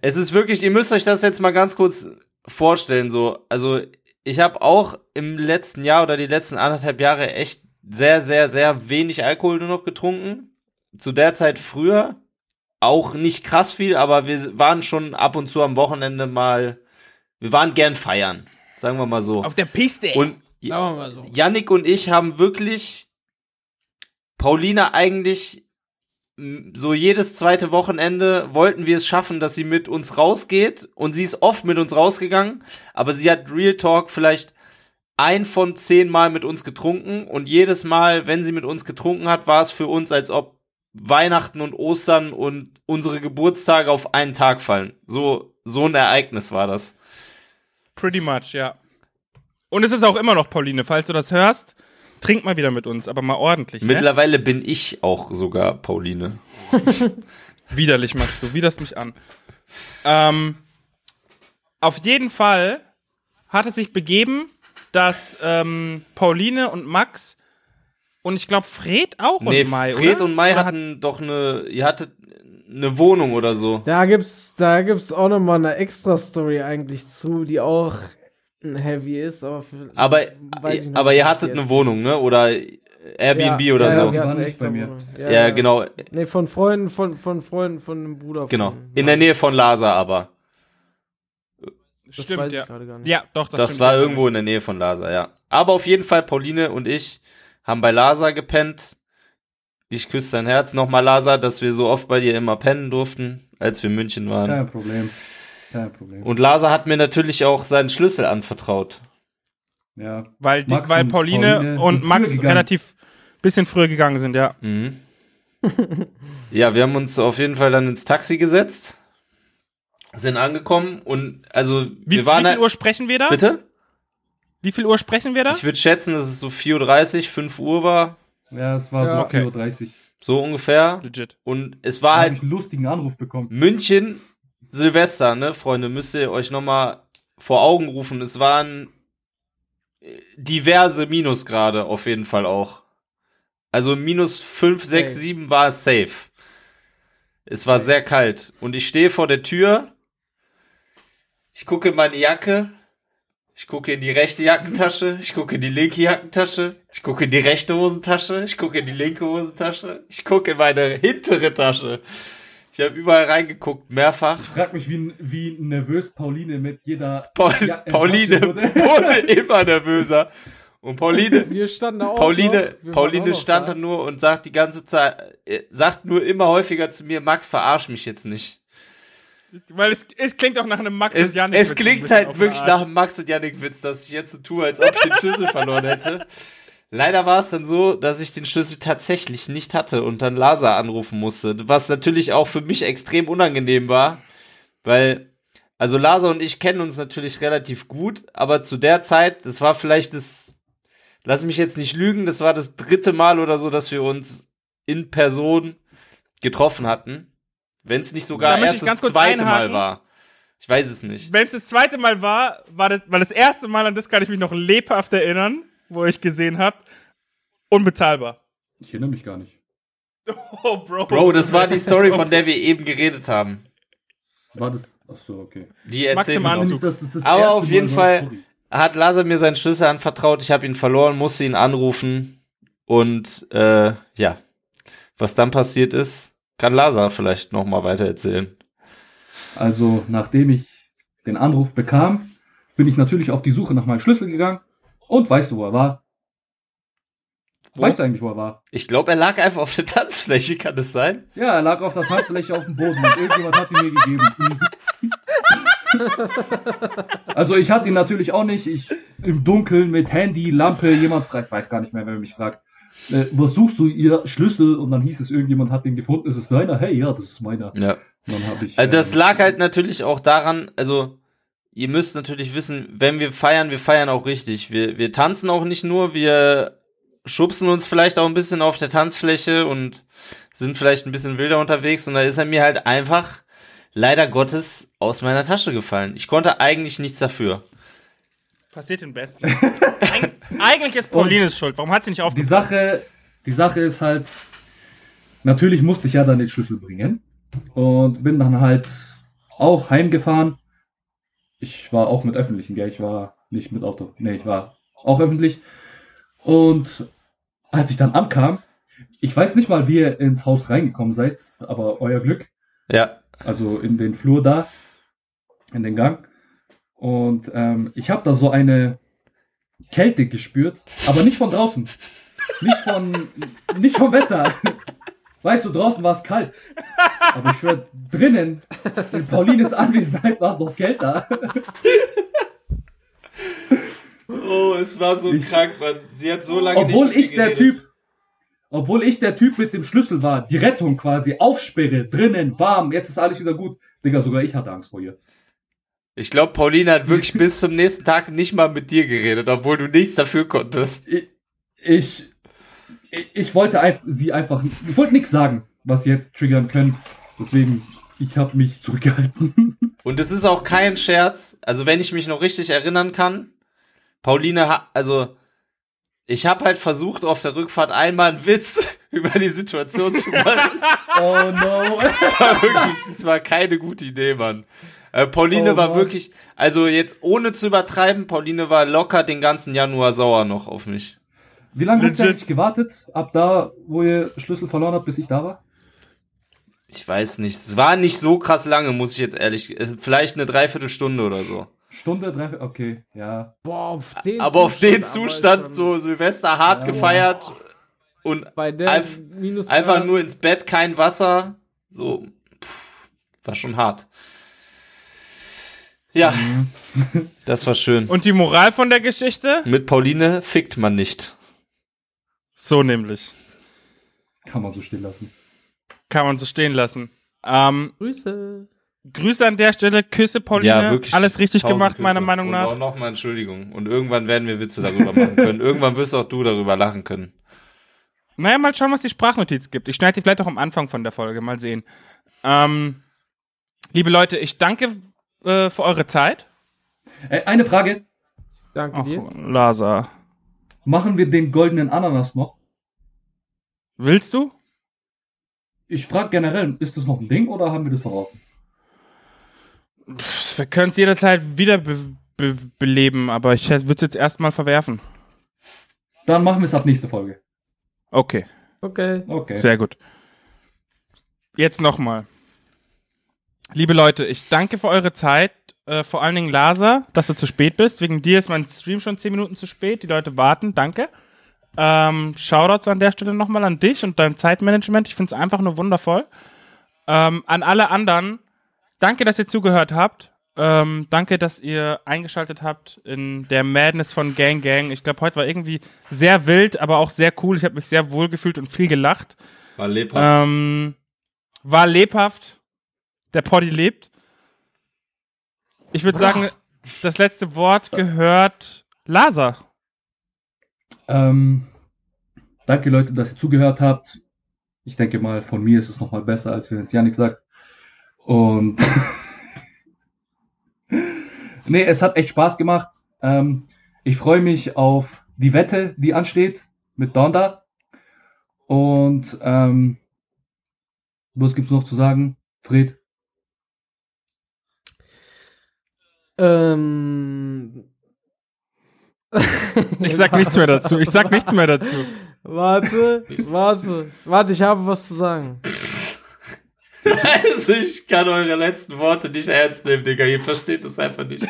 Es ist wirklich, ihr müsst euch das jetzt mal ganz kurz vorstellen, so. Also, ich habe auch im letzten Jahr oder die letzten anderthalb Jahre echt sehr, sehr, sehr wenig Alkohol nur noch getrunken. Zu der Zeit früher auch nicht krass viel, aber wir waren schon ab und zu am Wochenende mal, wir waren gern feiern, sagen wir mal so. auf der Piste. Und so. Yannick und ich haben wirklich Paulina eigentlich so jedes zweite Wochenende wollten wir es schaffen, dass sie mit uns rausgeht und sie ist oft mit uns rausgegangen, aber sie hat Real Talk vielleicht ein von zehn Mal mit uns getrunken und jedes Mal, wenn sie mit uns getrunken hat, war es für uns, als ob Weihnachten und Ostern und unsere Geburtstage auf einen Tag fallen. So, so ein Ereignis war das. Pretty much, ja. Und es ist auch immer noch Pauline, falls du das hörst, trink mal wieder mit uns, aber mal ordentlich. Ne? Mittlerweile bin ich auch sogar Pauline. Widerlich machst du, widerst mich an. Ähm, auf jeden Fall hat es sich begeben, dass ähm, Pauline und Max und ich glaube Fred auch Nee, und Mai, Fred oder? und Mai Oder hatten doch eine, ihr hattet eine Wohnung oder so. Da gibt's, da gibt's auch noch mal eine extra Story eigentlich zu, die auch ein heavy ist, aber für, Aber, weiß ich noch aber nicht, ihr hattet jetzt- eine Wohnung, ne? Oder Airbnb Ja, oder ja, so. Ja, nicht extra bei mir. Wohnung. Ja, genau, Nee, von Freunden, von, von Freunden, von einem Bruder. Von, genau. In der Nähe von Lasa aber. Das Stimmt, weiß ja. ich gerade gar nicht. Ja, doch, das, Das, stimmt, war ja. irgendwo in der Nähe von Lasa, ja. Aber auf jeden Fall, Pauline und ich haben bei Lasa gepennt. Ich küsse dein Herz nochmal, Lasa, dass wir so oft bei dir immer pennen durften, als wir in München waren. Kein Problem. Kein Problem. Und Lasa hat mir natürlich auch seinen Schlüssel anvertraut. ja. Weil, die, weil Pauline, Pauline und Max gegangen. relativ bisschen früher gegangen sind, ja. Mhm. ja, wir haben uns auf jeden Fall dann ins Taxi gesetzt, sind angekommen und also Wie, wir waren wie viel halt- Uhr sprechen wir da? Bitte? Wie viel Uhr sprechen wir da? Ich würde schätzen, dass es so 4.30 Uhr, 5 Uhr war, Ja, es war Ja. so Okay. 4.30 Uhr. so ungefähr. Legit. Und es Da war habe halt ich einen lustigen Anruf bekommen. München, Silvester, ne, Freunde, müsst ihr euch nochmal vor Augen rufen. Es waren äh, diverse Minusgrade auf jeden Fall auch. Also minus 5, 6, Safe. 7 war es safe. Es war sehr kalt. Und ich stehe vor der Tür. Ich gucke in meine Jacke. Ich gucke in die rechte Jackentasche. Ich gucke in die linke Jackentasche. Ich gucke in die rechte Hosentasche. Ich gucke in die linke Hosentasche. Ich gucke in meine hintere Tasche. Ich habe überall reingeguckt, mehrfach. Ich frag mich, wie, wie nervös Pauline mit jeder Paul, Ja, Pauline wurde. immer nervöser. Und Pauline, Wir standen auch. Pauline, noch. Wir waren auch Pauline stand da. da nur und sagt die ganze Zeit, äh, sagt nur immer häufiger zu mir, Max, verarsch mich jetzt nicht. Weil es, es klingt auch nach einem Max Es, und Janik. es Witz ein klingt halt wirklich nach einem Max und Yannick Witz, dass ich jetzt so tue, als ob ich den Schlüssel verloren hätte. Leider war es dann so, dass ich den Schlüssel tatsächlich nicht hatte und dann Lasa anrufen musste, was natürlich auch für mich extrem unangenehm war, weil also Lasa und ich kennen uns natürlich relativ gut, aber zu der Zeit, das war vielleicht das, lass mich jetzt nicht lügen, das war das dritte Mal oder so, dass wir uns in Person getroffen hatten, wenn es nicht sogar erst das zweite Mal einhaken. war. Ich weiß es nicht. Wenn es das zweite Mal war, war das, weil das erste Mal, an das kann ich mich noch lebhaft erinnern, wo ich gesehen habe, unbezahlbar. Ich erinnere mich gar nicht. Oh, Bro. Bro, das war die Story, von der wir eben geredet haben. War das. Achso, okay. Die erzählen. Anzug. Das Aber auf Mal, jeden Fall-. Hat Lazar mir seinen Schlüssel anvertraut, ich habe ihn verloren, musste ihn anrufen und äh, ja, was dann passiert ist, kann Lazar vielleicht noch mal weiter erzählen. Also, nachdem ich den Anruf bekam, bin ich natürlich auf die Suche nach meinem Schlüssel gegangen. Und weißt du, wo er war? Wo? Weißt du eigentlich, wo er war? Ich glaube, er lag einfach auf der Tanzfläche, kann das sein? Ja, er lag auf der Tanzfläche auf dem Boden und irgendjemand hat ihn mir gegeben. also ich hatte ihn natürlich auch nicht. Ich im Dunkeln mit Handy, Lampe, jemand fragt, weiß gar nicht mehr, wer mich fragt. Äh, was suchst du, ihr Schlüssel? Und dann hieß es, irgendjemand hat den gefunden. Ist es deiner? Hey, ja, das ist meiner. Ja. Dann habe ich. Also das ähm, lag halt natürlich auch daran, also ihr müsst natürlich wissen, wenn wir feiern, wir feiern auch richtig. Wir, wir tanzen auch nicht nur, wir schubsen uns vielleicht auch ein bisschen auf der Tanzfläche und sind vielleicht ein bisschen wilder unterwegs und da ist er mir halt einfach leider Gottes aus meiner Tasche gefallen. Ich konnte eigentlich nichts dafür. Passiert den Besten. Eig eigentlich ist Paulines schuld. Warum hat sie nicht Die aufgepasst? Sache, die Sache ist halt, natürlich musste ich ja dann den Schlüssel bringen und bin dann halt auch heimgefahren. Ich war auch mit öffentlichen, gell? Ich war nicht mit Auto. Nee, ich war auch öffentlich. Und als ich dann ankam, ich weiß nicht mal, wie ihr ins Haus reingekommen seid, aber euer Glück. Ja. Also in den Flur da, in den Gang. Und ähm, ich habe da so eine Kälte gespürt, aber nicht von draußen. Nicht von, nicht vom Wetter. Weißt du, draußen war es kalt. Aber ich schwör, drinnen, in Paulines Anwesenheit war es noch kälter. Oh, es war so Ich- krank, man. Sie hat so lange Obwohl nicht ich der. Typ, obwohl ich der Typ mit dem Schlüssel war, die Rettung quasi, Aufsperre, drinnen, warm, jetzt ist alles wieder gut. Digga, sogar ich hatte Angst vor ihr. Ich glaube, Pauline hat wirklich bis zum nächsten Tag nicht mal mit dir geredet, obwohl du nichts dafür konntest. ich, ich, ich- wollte sie einfach, ich wollte nichts sagen, was sie jetzt triggern können. Deswegen, ich habe mich zurückgehalten. Und es ist auch kein Scherz. Also wenn ich mich noch richtig erinnern kann, Pauline hat, also ich habe halt versucht auf der Rückfahrt einmal einen Witz über die Situation zu machen. Oh no. Das war wirklich, das war keine gute Idee, Mann. Äh, Pauline Oh, war Mann. wirklich, also jetzt ohne zu übertreiben, Pauline war locker den ganzen Januar sauer noch auf mich. Wie lange habt ihr eigentlich gewartet? Ab da, wo ihr Schlüssel verloren habt, bis ich da war? Ich weiß nicht. Es war nicht so krass lange, muss ich jetzt ehrlich. äh, Vielleicht eine Dreiviertelstunde oder so. Stunde, drei, okay, ja. Boah, auf den Aber auf den Zustand so Silvester hart Ja. gefeiert und Bei der Einf- Minus einfach nur ins Bett, kein Wasser. So, pff, war schon hart. Ja, das war schön. Und die Moral von der Geschichte? Mit Pauline fickt man nicht. So nämlich. Kann man so stehen lassen. Kann man so stehen lassen. Ähm, Grüße. Grüße an der Stelle, Küsse Pauline. Ja, wirklich. Alles richtig gemacht, Küsse. meiner Meinung Und nach. auch nochmal Entschuldigung. Und irgendwann werden wir Witze darüber machen können. Irgendwann wirst auch du darüber lachen können. Naja, mal schauen, was die Sprachnotiz gibt. Ich schneide die vielleicht auch am Anfang von der Folge. Mal sehen. Ähm, liebe Leute, ich danke äh, für eure Zeit. Äh, eine Frage. Danke Ach, dir. Lasa. Machen wir den goldenen Ananas noch? Willst du? Ich frage generell, ist das noch ein Ding oder haben wir das verraten? Wir können es jederzeit wieder be be beleben, aber ich würde es jetzt erstmal verwerfen. Dann machen wir es ab nächste Folge. Okay, Okay. Okay. sehr gut. Jetzt nochmal. Liebe Leute, ich danke für eure Zeit. Äh, vor allen Dingen Lasa, dass du zu spät bist. Wegen dir ist mein Stream schon 10 Minuten zu spät. Die Leute warten. Danke. Ähm, Shoutouts an der Stelle nochmal an dich und dein Zeitmanagement. Ich finde es einfach nur wundervoll. Ähm, an alle anderen, danke, dass ihr zugehört habt. Ähm, danke, dass ihr eingeschaltet habt in der Madness von Gang Gang. Ich glaube, heute war irgendwie sehr wild, aber auch sehr cool. Ich habe mich sehr wohl gefühlt und viel gelacht. War lebhaft. Ähm, war lebhaft. Der Poddy lebt. Ich würde sagen, das letzte Wort gehört Lasa. Ähm, danke Leute, dass ihr zugehört habt. Ich denke mal, von mir ist es nochmal besser, als wenn es Janik sagt. Und nee, es hat echt Spaß gemacht. Ähm, ich freue mich auf die Wette, die ansteht mit Donda. Und ähm, Was gibt's noch zu sagen? Fred? Ähm. Ich sag nichts mehr dazu. Ich sag nichts mehr dazu. Warte, warte, warte, ich habe was zu sagen. Also ich kann eure letzten Worte nicht ernst nehmen, Digga. Ihr versteht das einfach nicht.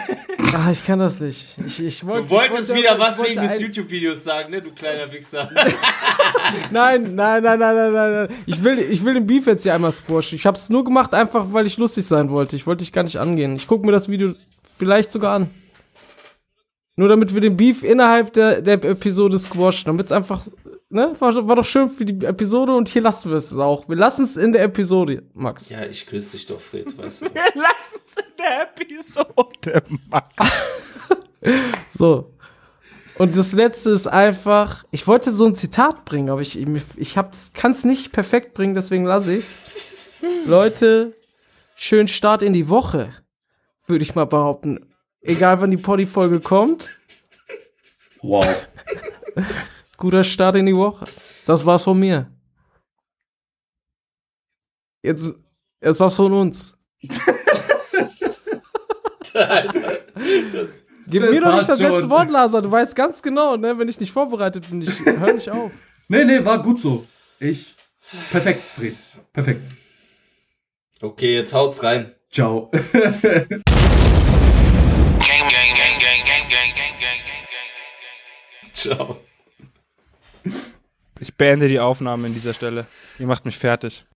Ah, ich kann das nicht. Ich, ich wollte, Du wolltest ich wollte, wieder was wegen des YouTube-Videos sagen, ne, du kleiner Wichser. Nein, nein, nein, nein, nein, nein, nein. Ich will, ich will den Beef jetzt hier einmal squashen. Ich hab's nur gemacht, einfach weil ich lustig sein wollte. Ich wollte dich gar nicht angehen. Ich guck mir das Video vielleicht sogar an. Nur damit wir den Beef innerhalb der, der Episode squashen. Damit's einfach, ne? War, war doch schön für die Episode und hier lassen wir es auch. Wir lassen es in der Episode, Max. ja, ich küsse dich doch, Fred, weißt du. Wir lassen es in der Episode machen. So. Und das letzte ist einfach, ich wollte so ein Zitat bringen, aber ich, ich, ich kann es nicht perfekt bringen, deswegen lasse ich's. Leute, schönen Start in die Woche, würde ich mal behaupten. Egal wann die Poddy-Folge kommt, Wow. guter Start in die Woche. Das war's von mir. Jetzt, jetzt war's von uns. Gib Das mir doch nicht das letzte schon. Wort, Lazar. Du weißt ganz genau, ne, wenn ich nicht vorbereitet bin, ich hör nicht auf. Nee, nee, war gut so. Ich. Perfekt, Fred. Perfekt. Okay, jetzt haut's rein. Ciao. Ciao. Ich beende die Aufnahme an dieser Stelle. Ihr macht mich fertig.